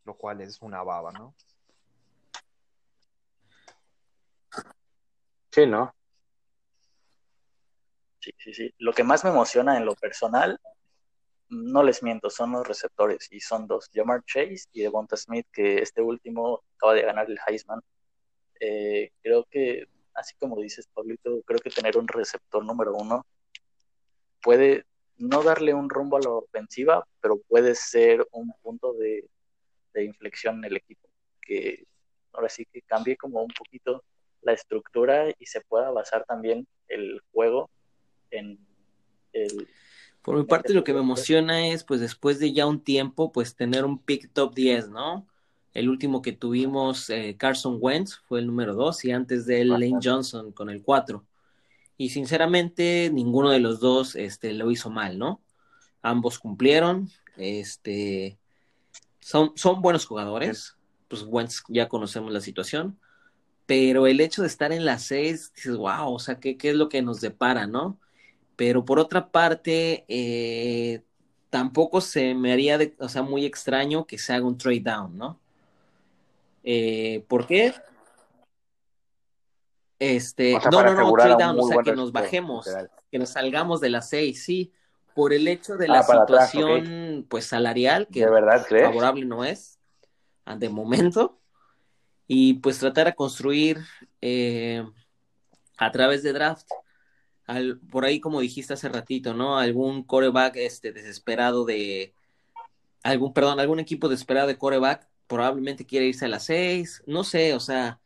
lo cual es una baba, ¿no? Sí, ¿no? Sí, sí, sí. Lo que más me emociona en lo personal, no les miento, son los receptores y son dos, Jamar Chase y Devonta Smith, que este último acaba de ganar el Heisman. Eh, creo que, así como dices, Pablito, creo que tener un receptor número uno puede no darle un rumbo a la ofensiva, pero puede ser un punto de, de inflexión en el equipo, que ahora sí que cambie como un poquito la estructura y se pueda basar también el juego en el Por mi parte, lo que me emociona es, pues, después de ya un tiempo, pues, tener un pick top 10, ¿no? El último que tuvimos, eh, Carson Wentz, fue el número 2, y antes de él, Lane Johnson con el 4. Y sinceramente, ninguno de los dos este, lo hizo mal, ¿no? Ambos cumplieron, este, son, son buenos jugadores, pues Wentz ya conocemos la situación, pero el hecho de estar en las 6, dices, wow, o sea, ¿qué, qué es lo que nos depara, no? Pero por otra parte, eh, tampoco se me haría, de, o sea, muy extraño que se haga un trade down, ¿no? Eh, ¿Por qué? Este, O sea, no, no, no, trade a down, o sea, que nos bajemos, literal. que nos salgamos de las seis, sí, por el hecho de la Ah, atrás, situación, pues, salarial, que ¿De verdad crees? favorable no es, ah, de momento, y pues tratar de construir eh, a través de draft, al, por ahí como dijiste hace ratito, ¿no? Algún coreback este, desesperado de, algún, perdón, algún equipo desesperado de coreback probablemente quiere irse a las seis, no sé, o sea,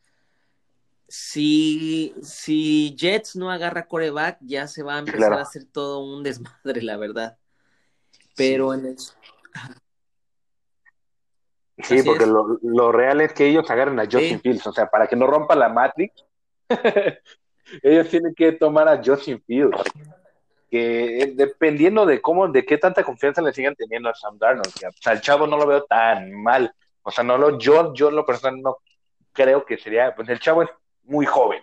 si, si Jets no agarra coreback, ya se va a empezar Claro. a hacer todo un [LAUGHS] desmadre, la verdad. Pero en el, Sí, Así porque lo, lo real es que ellos agarren a Justin Sí. Fields, o sea, para que no rompa la Matrix, [LAUGHS] ellos tienen que tomar a Justin Fields, que dependiendo de cómo, de qué tanta confianza le sigan teniendo a Sam Darnold, que, o sea, el chavo no lo veo tan mal, o sea, no lo, yo, yo en lo personal no creo que sería, pues el chavo es muy joven,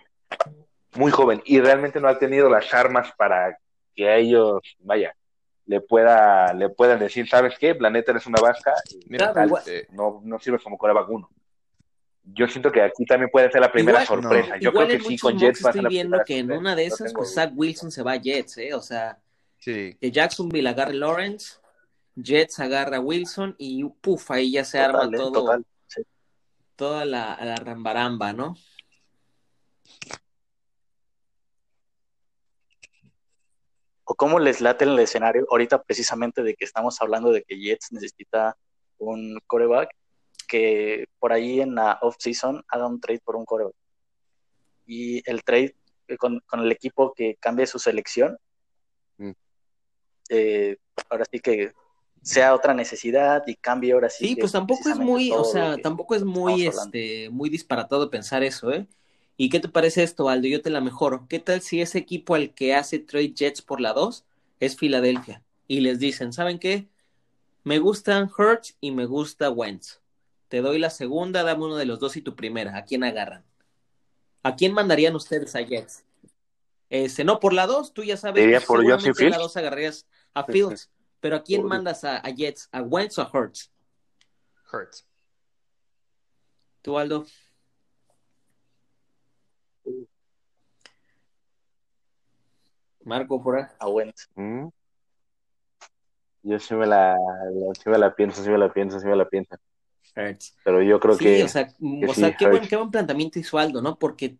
muy joven, y realmente no ha tenido las armas para que a ellos, vaya, le pueda, le puedan decir, ¿sabes qué? Planeta eres una vasca, y Mira, igual- eh, no, no sirves como coreback uno. Yo siento que aquí también puede ser la primera Igual- sorpresa. Yo igual creo que sí, con Jets va a ser estoy la viendo que en una de esas, pues. Zach Wilson se va a Jets, ¿eh? O sea, sí. que Jacksonville agarre Lawrence, Jets agarra a Wilson y puf, ahí ya se Total, arma ¿eh? todo, Total, sí. toda la, la rambaramba, ¿no? o cómo les late el escenario ahorita precisamente de que estamos hablando de que Jets necesita un coreback que por ahí en la off-season haga un trade por un coreback y el trade eh, con, con el equipo que cambie su selección Mm. eh, ahora sí que sea otra necesidad y cambie ahora sí Sí, pues tampoco es muy, o sea, que tampoco es muy, este, muy disparatado pensar eso, ¿eh? ¿Y qué te parece esto, Aldo? Yo te la mejoro. ¿Qué tal si ese equipo al que hace trade Jets por la 2 es Filadelfia? Y les dicen, ¿saben qué? Me gustan Hurts y me gusta Wentz. Te doy la segunda, dame uno de los dos y tu primera. ¿A quién agarran? ¿A quién mandarían ustedes a Jets? Este, no, por la 2, tú ya sabes, ¿Diría por seguramente Justin la? 2 agarrarías a Fields. Pero ¿a quién Por- mandas a, a Jets? ¿A Wentz o a Hurts? Hurts. ¿Tú, Aldo? Marco, por ahí. a Wentz. Mm. Yo sí me la, sí me la pienso, sí me la pienso, sí me la pienso. Hurts. Pero yo creo Sí, que, o sea, que o sí, sea, qué buen, qué buen planteamiento hizo Aldo, ¿no? Porque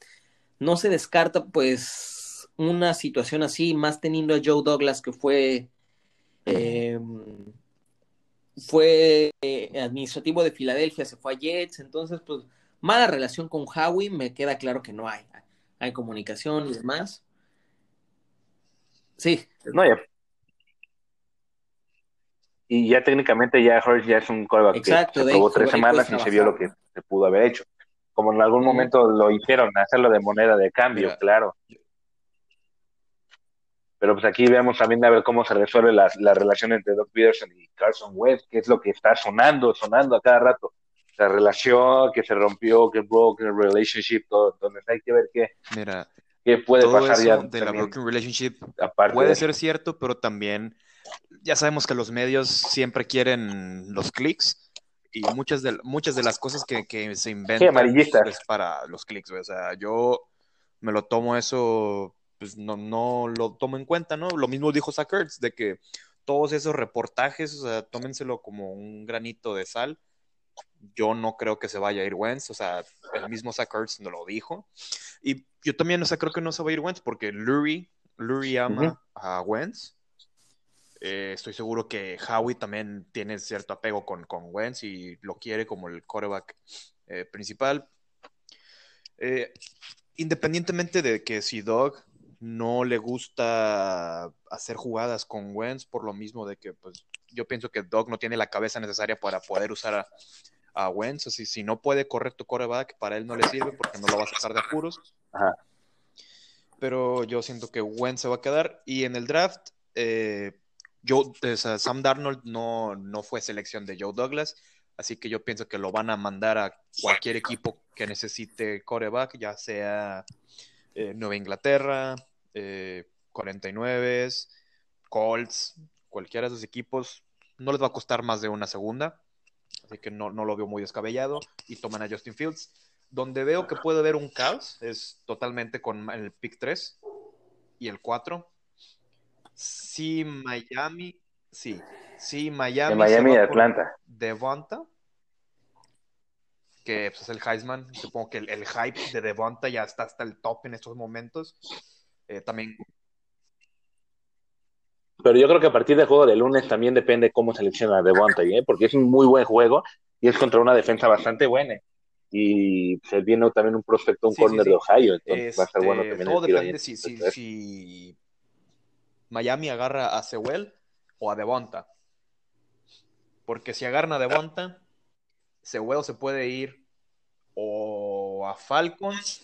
no se descarta, pues, una situación así, más teniendo a Joe Douglas, que fue, eh, fue eh, administrativo de Filadelfia, se fue a Jets, entonces, pues, mala relación con Howie, me queda claro que no hay. Hay comunicación y demás. Sí, No. Y ya técnicamente ya Hurts ya es un coreback Exacto, que se probó tres semanas y se vio lo que se pudo haber hecho. Como en algún momento lo hicieron, hacerlo de moneda de cambio, Mira, claro. Pero pues aquí vemos también a ver cómo se resuelve la, la relación entre Doc Peterson y Carson Wentz, que es lo que está sonando, sonando a cada rato. La relación que se rompió, que broken relationship, todo. Entonces hay que ver qué, mira, qué puede todo pasar eso ya de la también, broken relationship aparte puede de ser cierto, pero también ya sabemos que los medios siempre quieren los clics y muchas de, muchas de las cosas que, que se inventan amarillistas. es para los clics. güey. O sea, yo me lo tomo eso, pues no, no lo tomo en cuenta, ¿no? Lo mismo dijo Zach Ertz, de que todos esos reportajes, o sea, tómenselo como un granito de sal. Yo no creo que se vaya a ir Wentz, o sea, el mismo Zach Ertz no lo dijo. Y yo también, o sea, creo que no se va a ir Wentz porque Lurie, Lurie ama Ujú. a Wentz. Eh, estoy seguro que Howie también tiene cierto apego con, con Wentz y lo quiere como el quarterback eh, principal. Eh, independientemente de que si Doug no le gusta hacer jugadas con Wentz, por lo mismo de que pues, yo pienso que Doug no tiene la cabeza necesaria para poder usar a, a Wentz. Si, si no puede correr tu quarterback, para él no le sirve porque no lo va a sacar de apuros. Ajá. Pero yo siento que Wentz se va a quedar. Y en el draft, eh, sea, Sam Darnold no, no fue selección de Joe Douglas. Así que yo pienso que lo van a mandar a cualquier equipo que necesite coreback, ya sea eh, Nueva Inglaterra, eh, 49, Colts, cualquiera de esos equipos. No les va a costar más de una segunda. Así que no, no lo veo muy descabellado. Y toman a Justin Fields. Donde veo que puede haber un caos es totalmente con el pick 3 y el 4. Si Miami, sí, si Miami, De Miami y Atlanta. Devonta, que pues, es el Heisman, supongo que el, el hype de Devonta ya está hasta el top en estos momentos. Eh, también Pero yo creo que a partir del juego de lunes también depende cómo selecciona Devonta, ¿eh? porque es un muy buen juego y es contra una defensa bastante buena. Y se viene también un prospecto, un Sí, corner sí. de Ohio, entonces va a estar Este, bueno también todo depende si, si, Entonces, si Miami agarra a Sewell o a Devonta. Porque si agarran a Devonta, Sewell se puede ir o a Falcons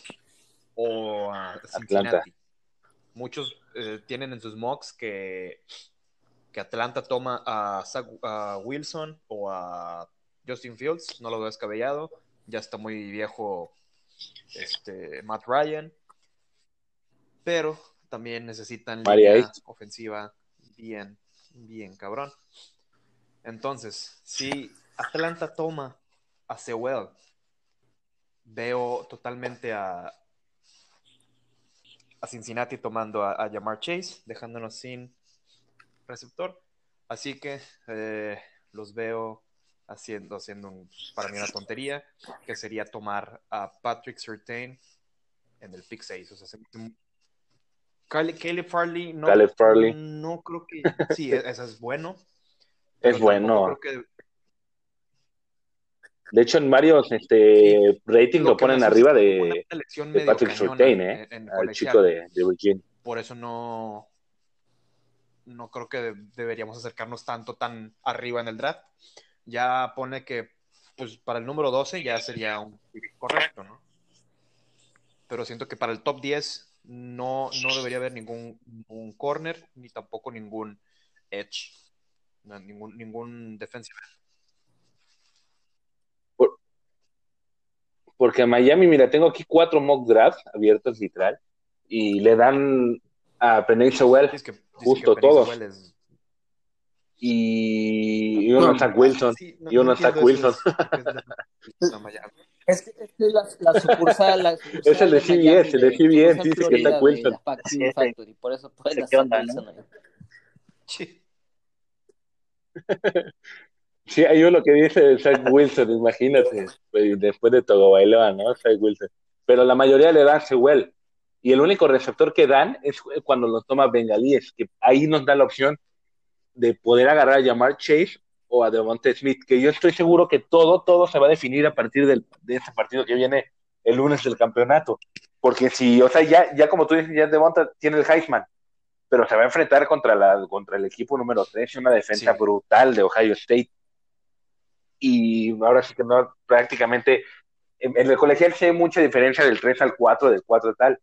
o a Cincinnati. Atlanta. Muchos eh, tienen en sus mocks que, que Atlanta toma a, Zach- a Wilson o a Justin Fields. No lo veo descabellado. Ya está muy viejo este, Matt Ryan. Pero también necesitan línea ofensiva bien, bien cabrón. Entonces, si Atlanta toma a Sewell, veo totalmente a, a Cincinnati tomando a, a Jamar Chase, dejándonos sin receptor. Así que eh, los veo haciendo, haciendo un- para mí una tontería, que sería tomar a Patrick Surtain en el pick 6. O sea, se- Caleb, Caleb Farley, no, Caleb Farley. no creo que. [LAUGHS] Sí, e- eso es bueno. Es bueno. que- De hecho, en varios este, ratings lo ponen arriba de, Patrick Surtain, ¿eh? en- en al chico de, de Virginia. Por eso no, no creo que de- deberíamos acercarnos tanto tan arriba en el draft. Ya pone que pues para el número 12 ya sería un correcto, ¿no? Pero siento que para el top 10 no, no debería haber ningún, ningún corner ni tampoco ningún edge, no, ningún, ningún defensive. Porque a Miami, mira, tengo aquí cuatro mock drafts abiertos literal y le dan a Penny Sewell Es que, Justo todos. Es- y, y uno No, Wilson. Sí, no- y uno eso, Wilson. es-. [LAUGHS] Es que, es que la, la sucursal, la [LAUGHS] sucursal Es el de CBS, el de CBS, dice que está Wilson. Sí, Factory, por eso pueden hacer onda, Wilson ahí. Sí. [LAUGHS] Sí, hay uno que dice Zach Wilson, imagínate, después de todo Bailoa, ¿no? Zach Wilson. Pero la mayoría le dan Sewell. Y el único receptor que dan es cuando los toma Bengalíes, que ahí nos da la opción de poder agarrar a Jamar Chase o a Devonta Smith, que yo estoy seguro que todo, todo se va a definir a partir del, de este partido que viene el lunes del campeonato. Porque si, o sea, ya, ya como tú dices, ya Devonta tiene el Heisman, pero se va a enfrentar contra, la, contra el equipo número 3, una defensa Sí. brutal de Ohio State. Y ahora sí que no, prácticamente, en, en el colegial sí hay mucha diferencia del 3 al 4, del 4 al tal.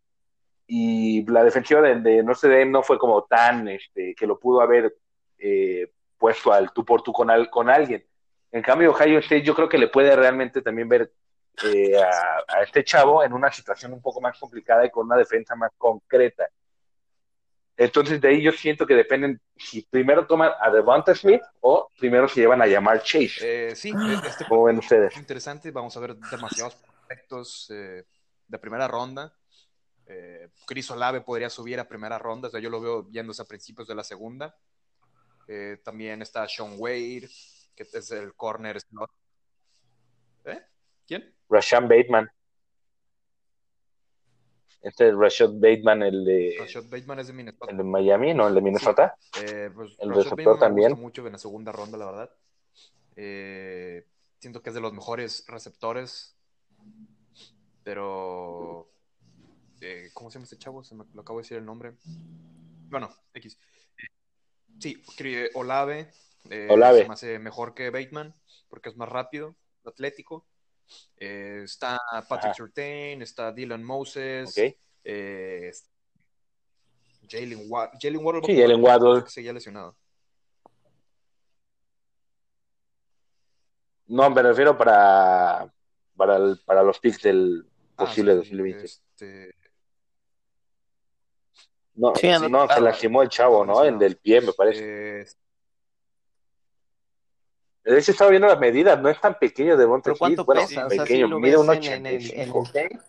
Y la defensiva de, de Notre Dame no fue como tan, este, que lo pudo haber eh, puesto al tú por tú con, al, con alguien. En cambio, Ohio State yo creo que le puede realmente también ver eh, a, a, este chavo en una situación un poco más complicada y con una defensa más concreta. Entonces de ahí yo siento que dependen si primero toman a Devonta Smith o primero se llevan a llamar Chase. Eh, sí, [GASPS] este ¿Cómo ven ustedes? es interesante. Vamos a ver demasiados prospectos eh, de primera ronda. Chris Olave podría subir a primera ronda, o sea, yo lo veo yéndose a principios de la segunda. Eh, también está Sean Wade, que es el corner slot. ¿Eh? ¿Quién? Rashan Bateman. Este es Rashad Bateman, el de, Rashad Bateman es de Minnesota. el de Miami, ¿no? El de Minnesota. Eh, pues, El Rashad receptor Bateman también. Me gusta mucho en la segunda ronda, la verdad. Eh, siento que es de los mejores receptores. Pero. eh, ¿Cómo se llama este chavo? Se me lo acabo de decir el nombre. Bueno, X. Sí, Olave. eh, Olave. Se me hace mejor que Bateman porque es más rápido, atlético. Eh, está Patrick. Surtain, está Dylan Moses. Ok. eh, Jalen Waddle. Jalen Waddle. Sí, Jalen Waddle. que seguía lesionado. No, me refiero para, para, el- para los picks del Ah, posible sí, sí, 2020. este, No, Sí, no, se lastimó el chavo, ¿no? En del pie, me parece. eh, De hecho, estaba viendo las medidas, no es tan pequeño de Monte ¿Pero cuánto bueno, pesa? O sea, pequeño, ¿sí mide un en, en el, en el 85. tape?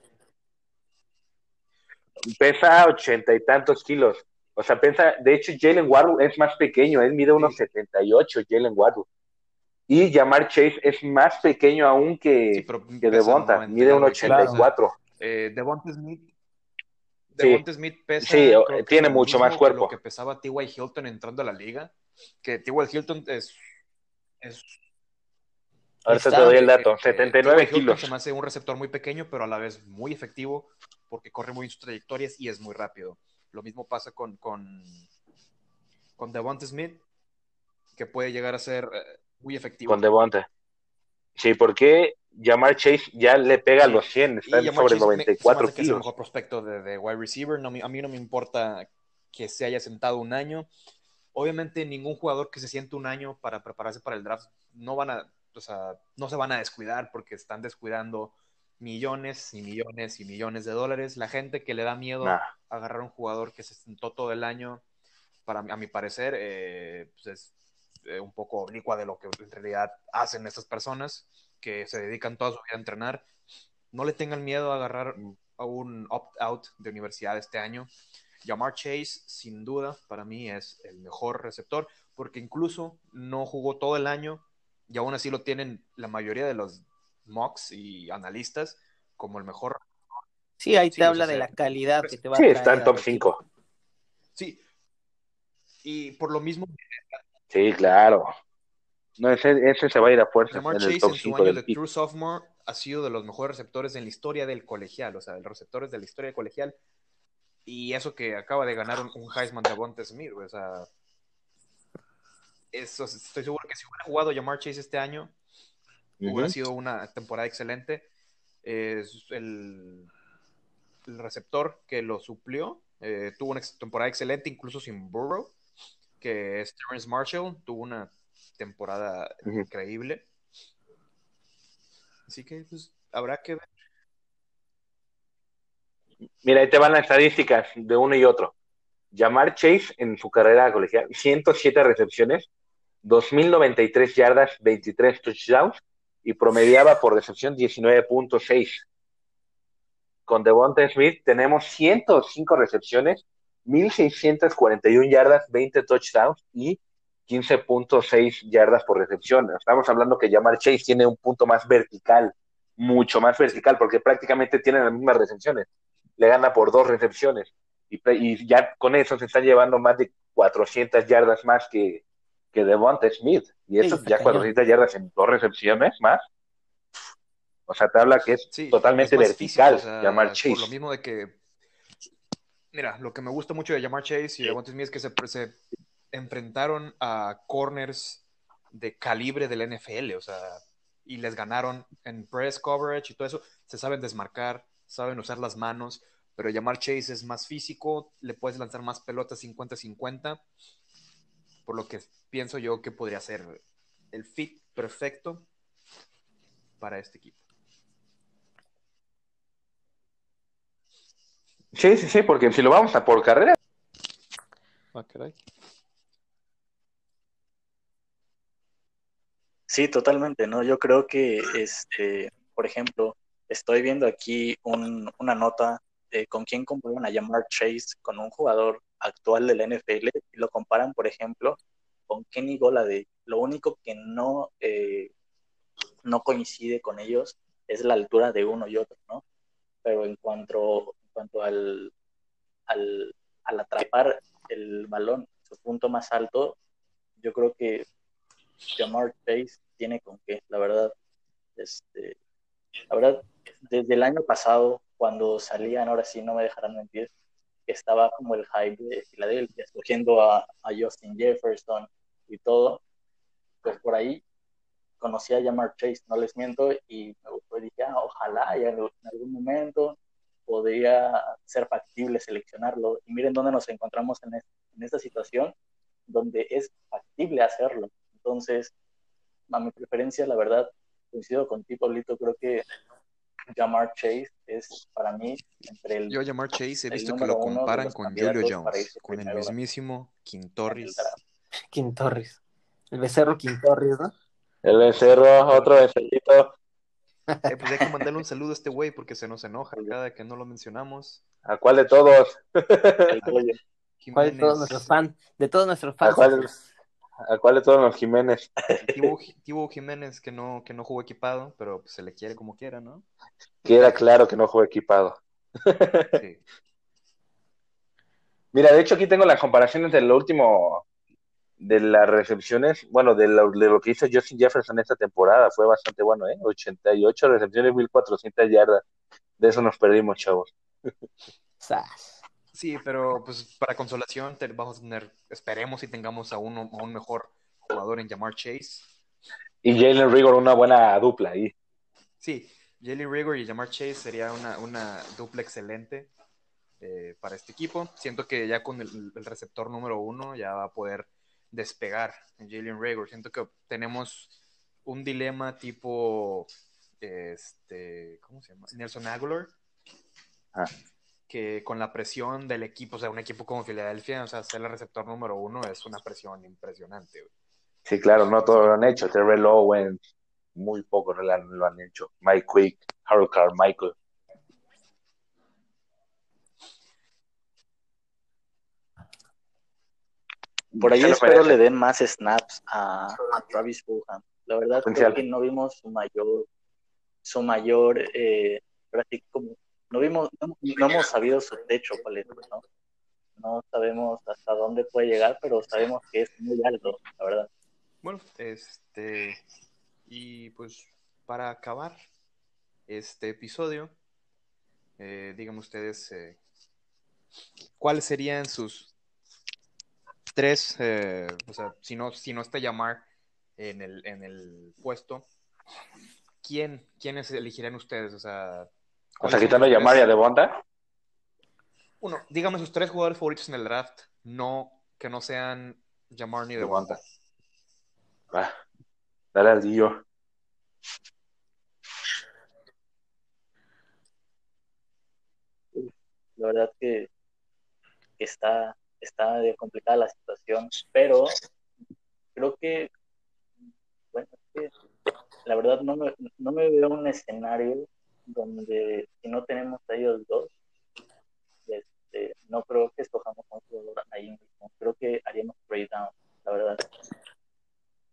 Pesa ochenta y tantos kilos. O sea, pensa, de hecho, Jalen Waddle es más pequeño, él mide unos 78, Jalen Waddle. Y Jamar Chase es más pequeño aún que, sí, que Devonta, 90 mide un algo, claro. 84. Eh, Devonta Smith. Sí. Devonta Smith pesa. Sí, creo que tiene mucho más que cuerpo. Lo que pesaba T.Y. Hilton entrando a la liga. Que T.Y. Hilton es. es Ahorita te doy el dato, eh, 79 T.Y. Hilton kilos. Se me hace un receptor muy pequeño, pero a la vez muy efectivo, porque corre muy bien sus trayectorias y es muy rápido. Lo mismo pasa con, con, con Devonta Smith, que puede llegar a ser eh, muy efectivo. Con Devonta. Sí, porque Jamar Chase ya le pega a los 100, está Y sobre Chase me- se me 94 hace que es el kilos. mejor prospecto de, de wide receiver. No, a mí no me importa que se haya sentado un año. Obviamente, ningún jugador que se siente un año para prepararse para el draft no van a, o sea, no se van a descuidar porque están descuidando millones y millones y millones de dólares. La gente que le da miedo Nah. agarrar un jugador que se sentó todo el año, para a mi parecer, eh, pues es eh, un poco oblicua de lo que en realidad hacen estas personas que se dedican toda su vida a entrenar. No le tengan miedo a agarrar a un opt-out de universidad este año. Jamar Chase, sin duda, para mí es el mejor receptor, porque incluso no jugó todo el año y aún así lo tienen la mayoría de los mocks y analistas como el mejor. Sí, ahí Sí, te o habla sea, de la calidad que te va Sí, a traer está en top equipo. 5. Sí. Y por lo mismo, Sí, claro. No, ese, ese se va a ir a fuerza Jamar Chase en su 5 año de. True Sophomore ha sido de los mejores receptores en la historia del colegial, o sea, de los receptores de la historia del colegial. Y eso que acaba de ganar un, un Heisman de Devonta Smith, o sea, eso, estoy seguro que si hubiera jugado Jamar Chase este año, hubiera sido una temporada excelente. Es el, el receptor que lo suplió eh, tuvo una temporada excelente, incluso sin Burrow, que es Terrence Marshall, tuvo una temporada increíble. Así que pues, habrá que ver. Mira, ahí te van las estadísticas de uno y otro. Jamar Chase en su carrera colegial, 107 recepciones, 2.093 yardas, 23 touchdowns y promediaba por recepción 19.6. Con Devonta Smith tenemos 105 recepciones, 1.641 yardas, 20 touchdowns y 15.6 yardas por recepción. Estamos hablando que Jamar Chase tiene un punto más vertical, mucho más vertical, porque prácticamente tienen las mismas recepciones. Le gana por dos recepciones. Y, ya con eso se están llevando más de 400 yardas más que, que Devonta Smith. Y eso ya 400 yardas en dos recepciones más. O sea, te habla que es totalmente vertical llamar Chase. Por lo mismo de que, mira, lo que me gusta mucho de llamar Chase y de Smith es que se, se enfrentaron a corners de calibre del NFL, o sea, y les ganaron en press coverage y todo eso. Se saben desmarcar, saben usar las manos, pero llamar Chase es más físico, le puedes lanzar más pelotas 50-50, por lo que pienso yo que podría ser el fit perfecto para este equipo. Sí, sí, sí, porque si lo vamos a por carrera. Ah, Sí, totalmente, ¿no? Yo creo que, este, por ejemplo, estoy viendo aquí una nota de con quién comparan a llamar Chase con un jugador actual del NFL y lo comparan, por ejemplo, con Kenny Golade. Lo único que no, eh, no coincide con ellos es la altura de uno y otro, ¿no? Pero en cuanto cuanto al, al, atrapar el balón, su punto más alto, yo creo que Jamar Chase tiene con qué, la verdad. Este, la verdad, desde el año pasado, cuando salían, ahora sí no me dejarán mentir, estaba como el hype de Filadelfia, escogiendo a, a Justin Jefferson y todo, pues por ahí conocí a Jamar Chase, no les miento, y me gustó y dije, ah, ojalá ya en algún momento podría ser factible seleccionarlo. Y miren dónde nos encontramos en, esta situación, donde es factible hacerlo. Entonces, a mi preferencia, la verdad, coincido contigo, Pablito, creo que Jamar Chase es para mí entre el. Yo, Jamar Chase, he visto que lo comparan con Julio Jones, con el mismísimo Quintorris. Quintorris. El becerro Quintorris, ¿no? El becerro, otro becerrito. Eh, pues hay que mandarle un saludo a este güey porque se nos enoja cada que no lo mencionamos. ¿A cuál de todos? [LAUGHS] ¿Cuál de todos nuestros fans? De todos nuestros fans. ¿A cuál, de todos los Jiménez? Tibo, Jiménez que no, que no jugó equipado, pero pues, se le quiere como quiera, ¿no? Queda claro que no jugó equipado. [LAUGHS] Mira, de hecho aquí tengo las comparaciones del último de las recepciones, bueno, de lo, de lo, que hizo Justin Jefferson esta temporada, fue bastante bueno, ¿eh? 88 recepciones, 1400 yardas. De eso nos perdimos, chavos. Sí, pero pues para consolación vamos a tener, esperemos y tengamos a, uno, a un mejor jugador en llamar Chase. Y Jalen Rigor, una buena dupla ahí. Sí, Jalen Rigor y Jamar Chase sería una, una dupla excelente eh, para este equipo. Siento que ya con el, el receptor número uno ya va a poder despegar en Jalen Rager. Siento que tenemos un dilema tipo, este, ¿cómo se llama? Nelson Aguilar. Ah. Que con la presión del equipo, o sea, un equipo como Filadelfia, o sea, ser el receptor número uno es una presión impresionante. Sí, claro, no todos lo han hecho. Terrell Owens, muy pocos lo han, hecho. Mike Quick, Harold Carmichael. Por ahí espero le den más snaps a, Travis Fulham. La verdad creo que no vimos su mayor, su mayor, eh, como, no vimos, no, hemos sabido su techo, ¿no? No sabemos hasta dónde puede llegar, pero sabemos que es muy alto, la verdad. Bueno, este, y pues para acabar este episodio, eh, díganme ustedes eh, cuáles serían sus tres, eh, o sea, si no, si no está llamar en el, en el puesto, ¿quién, ¿quiénes elegirían ustedes? O sea, o sea quitando llamar y a Devonta. Uno, dígame sus tres jugadores favoritos en el draft, no, que no sean Jamar ni Devonta. Va, dale al Dio. La verdad que está está complicada la situación, pero creo que, bueno, la verdad no me, no me veo un escenario donde si no tenemos a ellos dos, este, no creo que escojamos a un ahí mismo. Creo que haríamos breakdown, la verdad.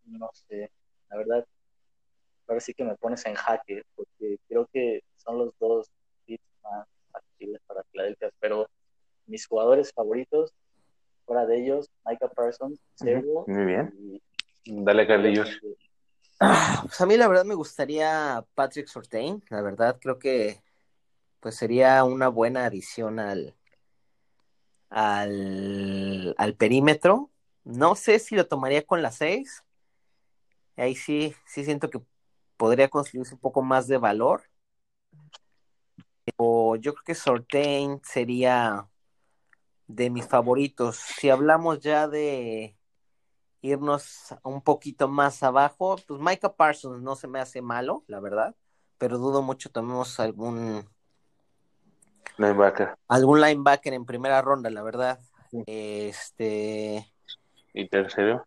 No sé, la verdad. Ahora sí que me pones en jaque, porque creo que son los dos bits más factibles para Filadelfia, pero mis jugadores favoritos, fuera de ellos, Micah Parsons, Servo. Muy bien. Y, Dale, Carlillos. Ah, Pues a mí la verdad me gustaría Patrick Surtain, la verdad creo que pues sería una buena adición al, al, perímetro. No sé si lo tomaría con las seis. Ahí sí, sí siento que podría construirse un poco más de valor. O yo creo que Surtain sería de mis favoritos. Si hablamos ya de irnos un poquito más abajo, pues Micah Parsons no se me hace malo, la verdad, pero dudo mucho tomemos algún Linebacker. algún linebacker en primera ronda, la verdad. Este Y tercero.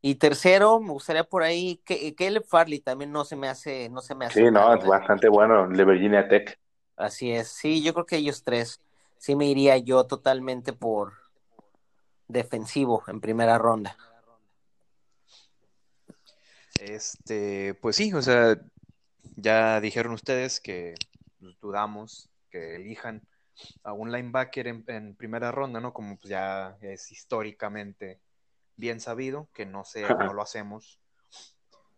y tercero, me gustaría por ahí que Caleb Farley también no se me hace, no se me hace Sí, no, es ¿eh? bastante bueno. De Virginia Tech. Así es. Sí, yo creo que ellos tres sí me iría yo totalmente por defensivo en primera ronda. Este, pues sí, o sea, ya dijeron ustedes que dudamos que elijan a un linebacker en, en primera ronda, ¿no? Como pues ya es históricamente bien sabido, que no sé, no [LAUGHS] lo hacemos.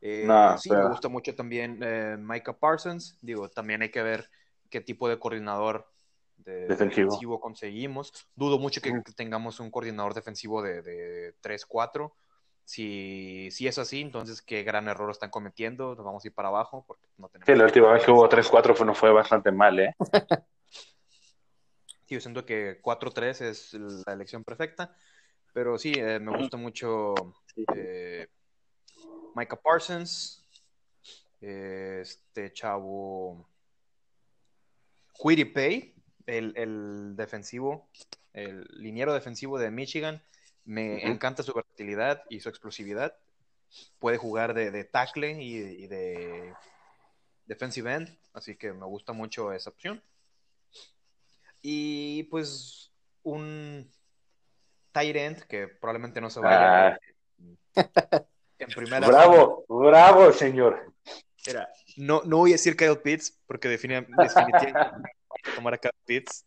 Eh, No, sí, pero- me gusta mucho también eh, Micah Parsons. Digo, también hay que ver qué tipo de coordinador de- Defensivo. defensivo conseguimos. Dudo mucho que, Mm. que tengamos un coordinador defensivo de, de 3-4. Si, si es así, entonces qué gran error están cometiendo. Nos vamos a ir para abajo porque no tenemos. Sí, la última vez que hubo 3-4 fue, no fue bastante mal, ¿eh? [LAUGHS] Sí, yo siento que 4-3 es la elección perfecta. Pero sí, eh, me gusta mucho eh, Micah Parsons, eh, este chavo Quiddy Pay, el, el defensivo, el liniero defensivo de Michigan. Me encanta su versatilidad y su explosividad. Puede jugar de, de tackle y, y de defensive end, así que me gusta mucho esa opción. Y pues un tight end que probablemente no se vaya Ah. [LAUGHS] en primera Bravo, bravo, señor. No, no voy a decir Kyle Pitts porque defini- definitivamente a tomar a Kyle Pitts.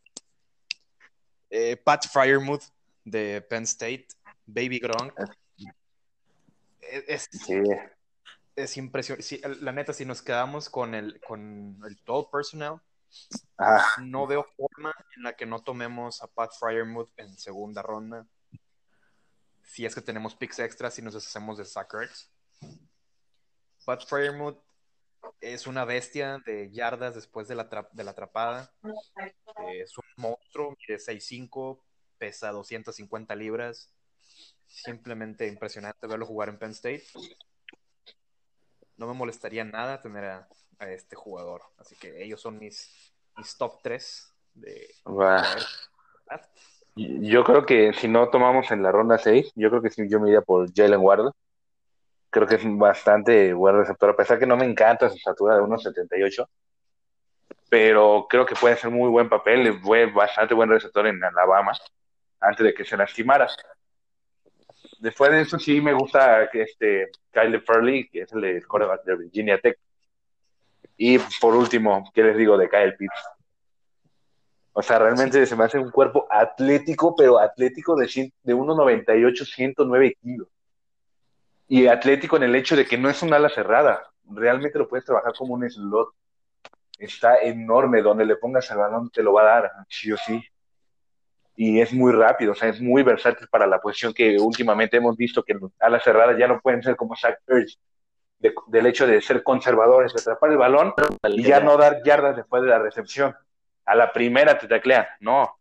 Eh, Pat Fryermuth de Penn State, Baby Gronk. Es, es, Sí. es impresionante. Sí, la neta, si nos quedamos con el, con el todo personnel, Ajá. no veo forma en la que no tomemos a Pat Fryermuth en segunda ronda. Si es que tenemos picks extras y nos deshacemos de Zach Ertz. Pat Fryermuth es una bestia de yardas después de la, de la atrapada. Eh, es un monstruo, mide 6'5", pesa 250 libras. Simplemente impresionante verlo jugar en Penn State. No me molestaría nada tener a, a este jugador. Así que ellos son mis, mis top 3 de. Yo creo que si no tomamos en la ronda 6, yo creo que sí, yo me iría por Jalen Ward. Creo que es bastante buen receptor, a pesar que no me encanta su estatura de 1.78, pero creo que puede ser muy buen papel. Fue bastante buen receptor en Alabama antes de que se lastimara. Después de eso sí me gusta este Kyle Furley, que es el de quarterback de Virginia Tech. Y por último, ¿qué les digo de Kyle Pitts? O sea, realmente se me hace un cuerpo atlético, pero atlético de, de 1,98, 109 kilos. Y atlético en el hecho de que no es un ala cerrada. Realmente lo puedes trabajar como un slot. Está enorme. Donde le pongas el balón te lo va a dar, sí o sí. Y es muy rápido, o sea, es muy versátil para la posición que últimamente hemos visto que los alas cerradas ya no pueden ser como Zach Ertz, de- del hecho de ser conservadores, de atrapar el balón y ya no dar yardas después de la recepción. A la primera te taclean. No.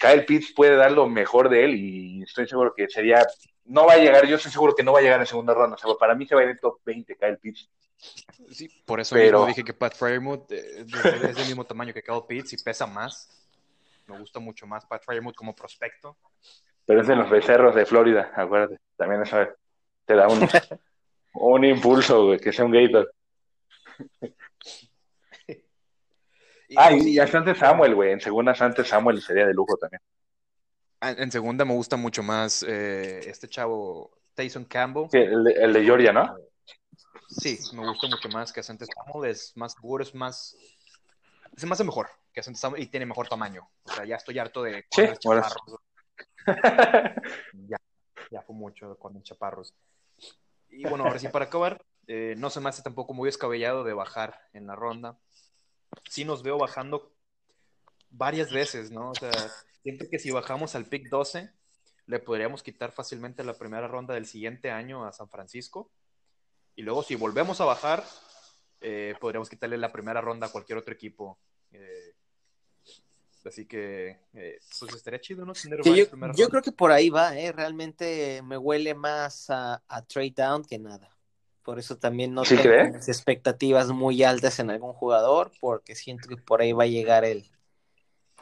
Kyle Pitts puede dar lo mejor de él y estoy seguro que sería. No va a llegar, yo estoy seguro que no va a llegar en segunda ronda. O sea, para mí se va a ir en top 20 Kyle Pitts. Sí, por eso Pero- mismo dije que Pat Fryermuth eh, es es del mismo tamaño que Kyle Pitts y pesa más. Me gusta mucho más Pat Fryermuth como prospecto. Pero es de los becerros de Florida, acuérdate. También eso te da un, [LAUGHS] un impulso, güey, que sea un Gator. [LAUGHS] Ah, pues, y, y Asante Samuel, güey. En segunda Asante Samuel sería de lujo también. en en segunda me gusta mucho más eh, este chavo Tyson Campbell. Sí, el, de, el de Georgia, ¿no? Sí, me gusta mucho más que Ascent Samuel, es más seguro, es más... Se me hace mejor que y tiene mejor tamaño. O sea, ya estoy harto de Sí. [LAUGHS] Ya, ya fue mucho con chaparros. Y bueno, ahora sí, para acabar, eh, no se me hace tampoco muy descabellado de bajar en la ronda. Sí nos veo bajando varias veces, ¿no? O sea, siento que si bajamos al pick 12, le podríamos quitar fácilmente la primera ronda del siguiente año a San Francisco. Y luego si volvemos a bajar, eh, podríamos quitarle la primera ronda a cualquier otro equipo. Eh, así que, eh, pues estaría chido, ¿no? Tener Sí, varias yo, yo creo que por ahí va, ¿eh? Realmente me huele más a, a trade down que nada. Por eso también no ¿Sí tengo las expectativas muy altas en algún jugador, porque siento que por ahí va a llegar el,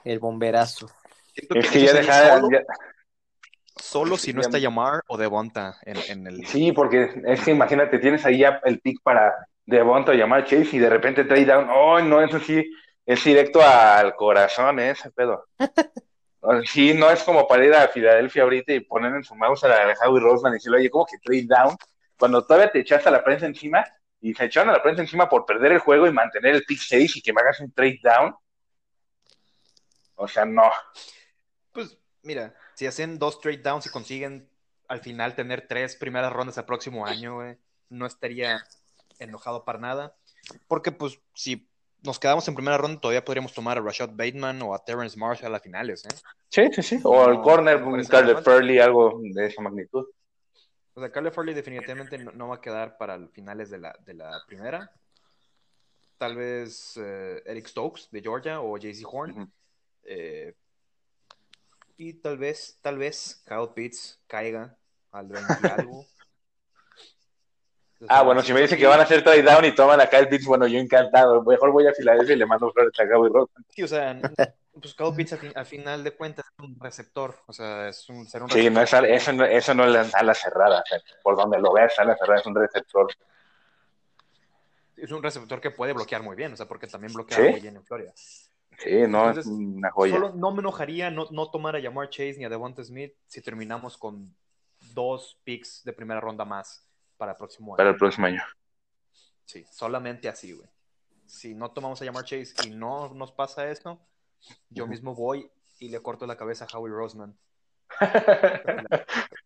el bomberazo. Siento Es que ya dejar. solo, ya- solo si no está Yamar o Devonta en, en el... Sí, porque es que imagínate, tienes ahí ya el pick para Devonta o llamar Chase y de repente trade down. Oh, no, eso sí, es directo al corazón, ¿eh? ese pedo. [LAUGHS] O- Sí, no es como para ir a Filadelfia ahorita y poner en su mouse a la Howie Roseman y decirle, oye, ¿cómo que trade down? Cuando todavía te echaste a la prensa encima y se echaron a la prensa encima por perder el juego y mantener el pick 6 y que me hagas un trade down. O sea, no. Pues mira, si hacen dos trade downs y consiguen al final tener tres primeras rondas el próximo año, güey, no estaría enojado para nada. Porque pues si nos quedamos en primera ronda todavía podríamos tomar a Rashad Bateman o a Terrence Marshall a finales, ¿eh? Sí, sí, sí. O el No, corner, Caleb. Furley, algo de esa magnitud. O sea, Caleb Farley definitivamente no, no va a quedar para finales de la, de la primera. Tal vez eh, Eric Stokes de Georgia o JC Horn. Eh, y tal vez, tal vez Kyle Pitts caiga al 20 y algo. Ah, bueno, si me dicen que van a hacer trade down y toman acá el Pitts, bueno, yo encantado. Mejor voy a Filadelfia y le mando flores a Howie Roseman. Sí, o sea, pues Kyle Pitts al final de cuentas es un receptor. O sea, es un, ser un Sí, no es, receptor. eso, no, eso no es la ala cerrada. o sea, por donde lo veas, ala cerrada es un receptor. Es un receptor que puede bloquear muy bien, o sea, porque también bloquea ¿Sí? muy bien en Florida. Sí, no, Entonces, es una joya. Solo no me enojaría no, no tomar a Jamar Chase ni a Devonta Smith si terminamos con dos picks de primera ronda más para el próximo año. Para el próximo año. Sí, solamente así, güey. Si no tomamos a Jamar Chase y no nos pasa eso, yo mismo voy y le corto la cabeza a Howie Roseman. [LAUGHS]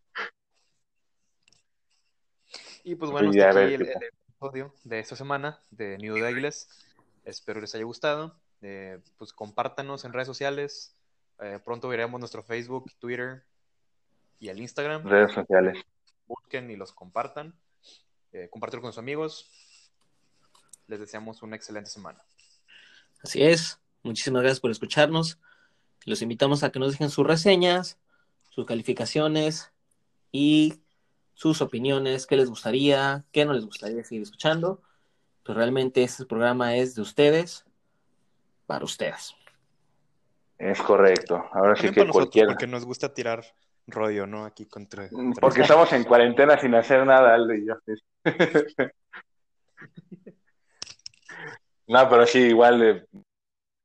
Y pues bueno, hasta aquí el, el episodio de esta semana de New Douglas. Espero les haya gustado. Eh, pues compártanos en redes sociales. Eh, pronto veremos nuestro Facebook, Twitter y el Instagram. Redes sociales. Busquen y los compartan. Eh, compártelo con sus amigos. Les deseamos una excelente semana. Así es. Muchísimas gracias por escucharnos. Los invitamos a que nos dejen sus reseñas, sus calificaciones y sus opiniones, qué les gustaría, qué no les gustaría seguir escuchando. Pues realmente este programa es de ustedes para ustedes. Es correcto. Ahora sí que cualquiera. porque nos gusta tirar rollo, ¿no? Aquí contra. contra Porque estamos en cuarentena sin hacer nada, Aldo y yo. [LAUGHS] No, pero sí, igual eh,